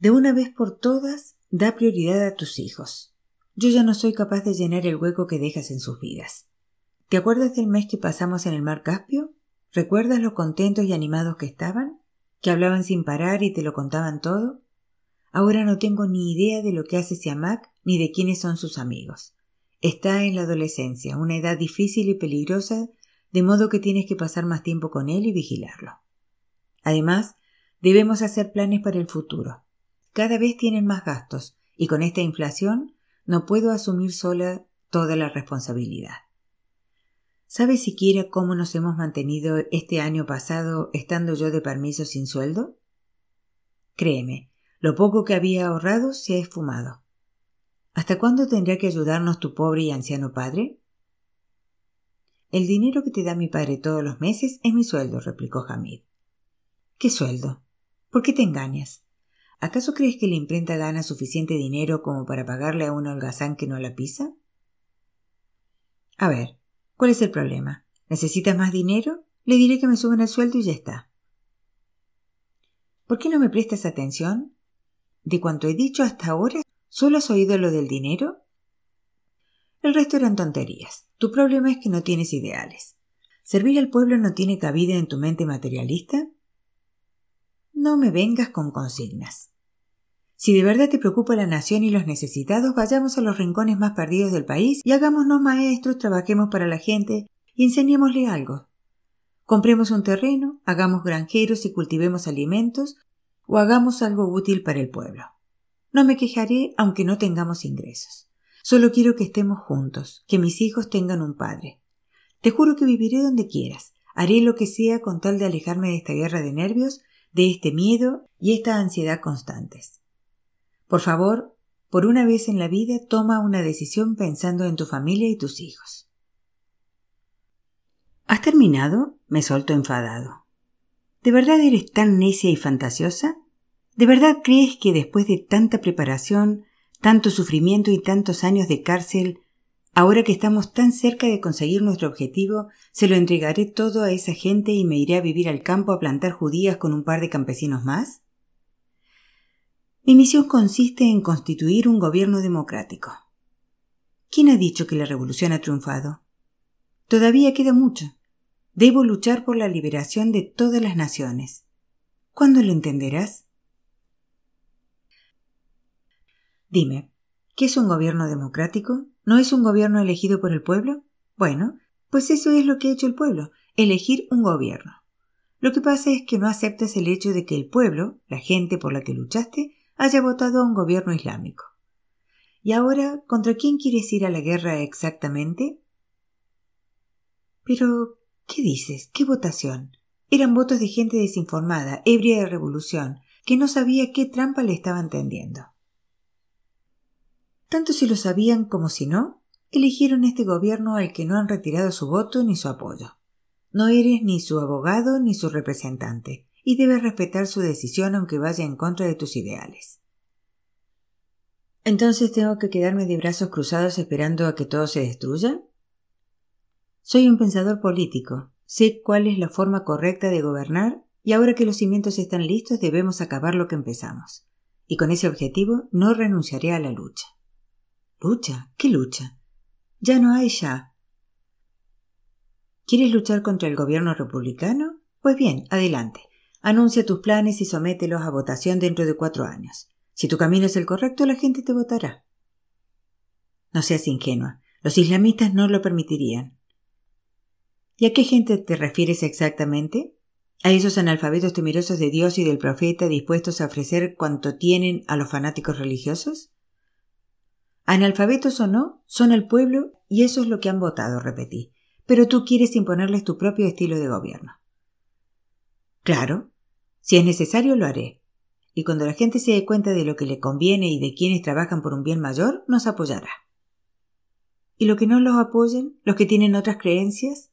De una vez por todas, da prioridad a tus hijos. Yo ya no soy capaz de llenar el hueco que dejas en sus vidas. ¿Te acuerdas del mes que pasamos en el mar Caspio? ¿Recuerdas lo contentos y animados que estaban? ¿Que hablaban sin parar y te lo contaban todo? Ahora no tengo ni idea de lo que hace Siamak ni de quiénes son sus amigos. Está en la adolescencia, una edad difícil y peligrosa, de modo que tienes que pasar más tiempo con él y vigilarlo. Además, debemos hacer planes para el futuro. Cada vez tienen más gastos y con esta inflación no puedo asumir sola toda la responsabilidad. ¿Sabes siquiera cómo nos hemos mantenido este año pasado estando yo de permiso sin sueldo? Créeme, lo poco que había ahorrado se ha esfumado. ¿Hasta cuándo tendrá que ayudarnos tu pobre y anciano padre? El dinero que te da mi padre todos los meses es mi sueldo, replicó Hamid. ¿Qué sueldo? ¿Por qué te engañas? ¿Acaso crees que la imprenta gana suficiente dinero como para pagarle a un holgazán que no la pisa? A ver, ¿cuál es el problema? ¿Necesitas más dinero? Le diré que me suban el sueldo y ya está. ¿Por qué no me prestas atención? De cuanto he dicho hasta ahora, ¿solo has oído lo del dinero? El resto eran tonterías. Tu problema es que no tienes ideales. ¿Servir al pueblo no tiene cabida en tu mente materialista? No me vengas con consignas. Si de verdad te preocupa la nación y los necesitados, vayamos a los rincones más perdidos del país y hagámonos maestros, trabajemos para la gente y enseñémosle algo. Compremos un terreno, hagamos granjeros y cultivemos alimentos o hagamos algo útil para el pueblo. No me quejaré aunque no tengamos ingresos. Solo quiero que estemos juntos, que mis hijos tengan un padre. Te juro que viviré donde quieras, haré lo que sea con tal de alejarme de esta guerra de nervios, de este miedo y esta ansiedad constantes. Por favor, por una vez en la vida toma una decisión pensando en tu familia y tus hijos. ¿Has terminado? me soltó enfadado. ¿De verdad eres tan necia y fantasiosa? ¿De verdad crees que después de tanta preparación, tanto sufrimiento y tantos años de cárcel, ahora que estamos tan cerca de conseguir nuestro objetivo, se lo entregaré todo a esa gente y me iré a vivir al campo a plantar judías con un par de campesinos más? Mi misión consiste en constituir un gobierno democrático. ¿Quién ha dicho que la revolución ha triunfado? Todavía queda mucho. Debo luchar por la liberación de todas las naciones. ¿Cuándo lo entenderás? Dime, ¿qué es un gobierno democrático? ¿No es un gobierno elegido por el pueblo? Bueno, pues eso es lo que ha hecho el pueblo, elegir un gobierno. Lo que pasa es que no aceptas el hecho de que el pueblo, la gente por la que luchaste, haya votado a un gobierno islámico. ¿Y ahora contra quién quieres ir a la guerra exactamente? Pero, ¿qué dices? ¿Qué votación? Eran votos de gente desinformada, ebria de revolución, que no sabía qué trampa le estaban tendiendo. Tanto si lo sabían como si no, eligieron este gobierno al que no han retirado su voto ni su apoyo. No eres ni su abogado ni su representante, y debes respetar su decisión aunque vaya en contra de tus ideales. ¿Entonces tengo que quedarme de brazos cruzados esperando a que todo se destruya? Soy un pensador político, sé cuál es la forma correcta de gobernar y ahora que los cimientos están listos debemos acabar lo que empezamos. Y con ese objetivo no renunciaré a la lucha. ¿Lucha? ¿Qué lucha? Ya no hay ya. ¿Quieres luchar contra el gobierno republicano? Pues bien, adelante. Anuncia tus planes y somételos a votación dentro de cuatro años. Si tu camino es el correcto, la gente te votará. No seas ingenua. Los islamistas no lo permitirían. ¿Y a qué gente te refieres exactamente? ¿A esos analfabetos temerosos de Dios y del profeta dispuestos a ofrecer cuanto tienen a los fanáticos religiosos? Analfabetos o no, son el pueblo y eso es lo que han votado, repetí. Pero tú quieres imponerles tu propio estilo de gobierno. Claro, si es necesario lo haré. Y cuando la gente se dé cuenta de lo que le conviene y de quienes trabajan por un bien mayor, nos apoyará. ¿Y los que no los apoyen? ¿Los que tienen otras creencias?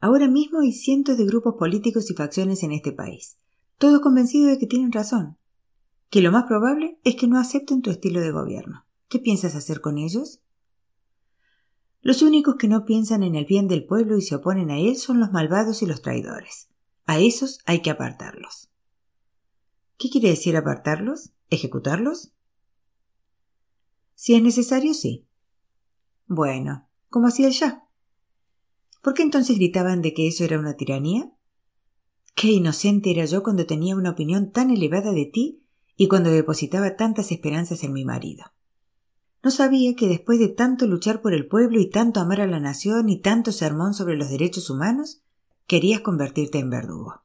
Ahora mismo hay cientos de grupos políticos y facciones en este país, todos convencidos de que tienen razón, que lo más probable es que no acepten tu estilo de gobierno. ¿Qué piensas hacer con ellos? Los únicos que no piensan en el bien del pueblo y se oponen a él son los malvados y los traidores. A esos hay que apartarlos. ¿Qué quiere decir apartarlos? ¿Ejecutarlos? Si es necesario, sí. Bueno, como hacía ya. ¿Por qué entonces gritaban de que eso era una tiranía? Qué inocente era yo cuando tenía una opinión tan elevada de ti y cuando depositaba tantas esperanzas en mi marido. No sabía que después de tanto luchar por el pueblo y tanto amar a la nación y tanto sermón sobre los derechos humanos, querías convertirte en verdugo.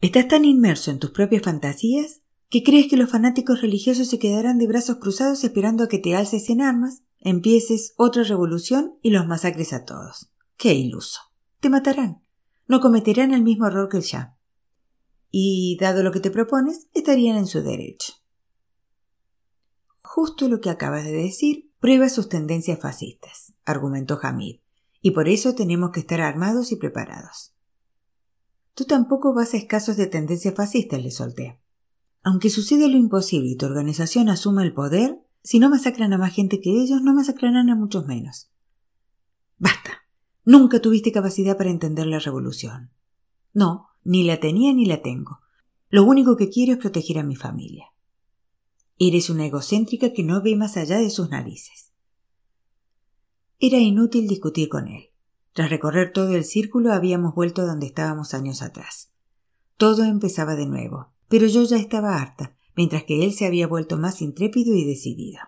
Estás tan inmerso en tus propias fantasías que crees que los fanáticos religiosos se quedarán de brazos cruzados esperando a que te alces en armas, empieces otra revolución y los masacres a todos. Qué iluso. Te matarán. No cometerán el mismo error que el Shah. Y, dado lo que te propones, estarían en su derecho. Justo lo que acabas de decir prueba sus tendencias fascistas, argumentó Hamid, y por eso tenemos que estar armados y preparados. Tú tampoco vas a escasos de tendencias fascistas, le solté. Aunque sucede lo imposible y tu organización asuma el poder, si no masacran a más gente que ellos, no masacrarán a muchos menos. Basta. Nunca tuviste capacidad para entender la revolución. No, ni la tenía ni la tengo. Lo único que quiero es proteger a mi familia. Eres una egocéntrica que no ve más allá de sus narices. Era inútil discutir con él. Tras recorrer todo el círculo habíamos vuelto a donde estábamos años atrás. Todo empezaba de nuevo, pero yo ya estaba harta, mientras que él se había vuelto más intrépido y decidido.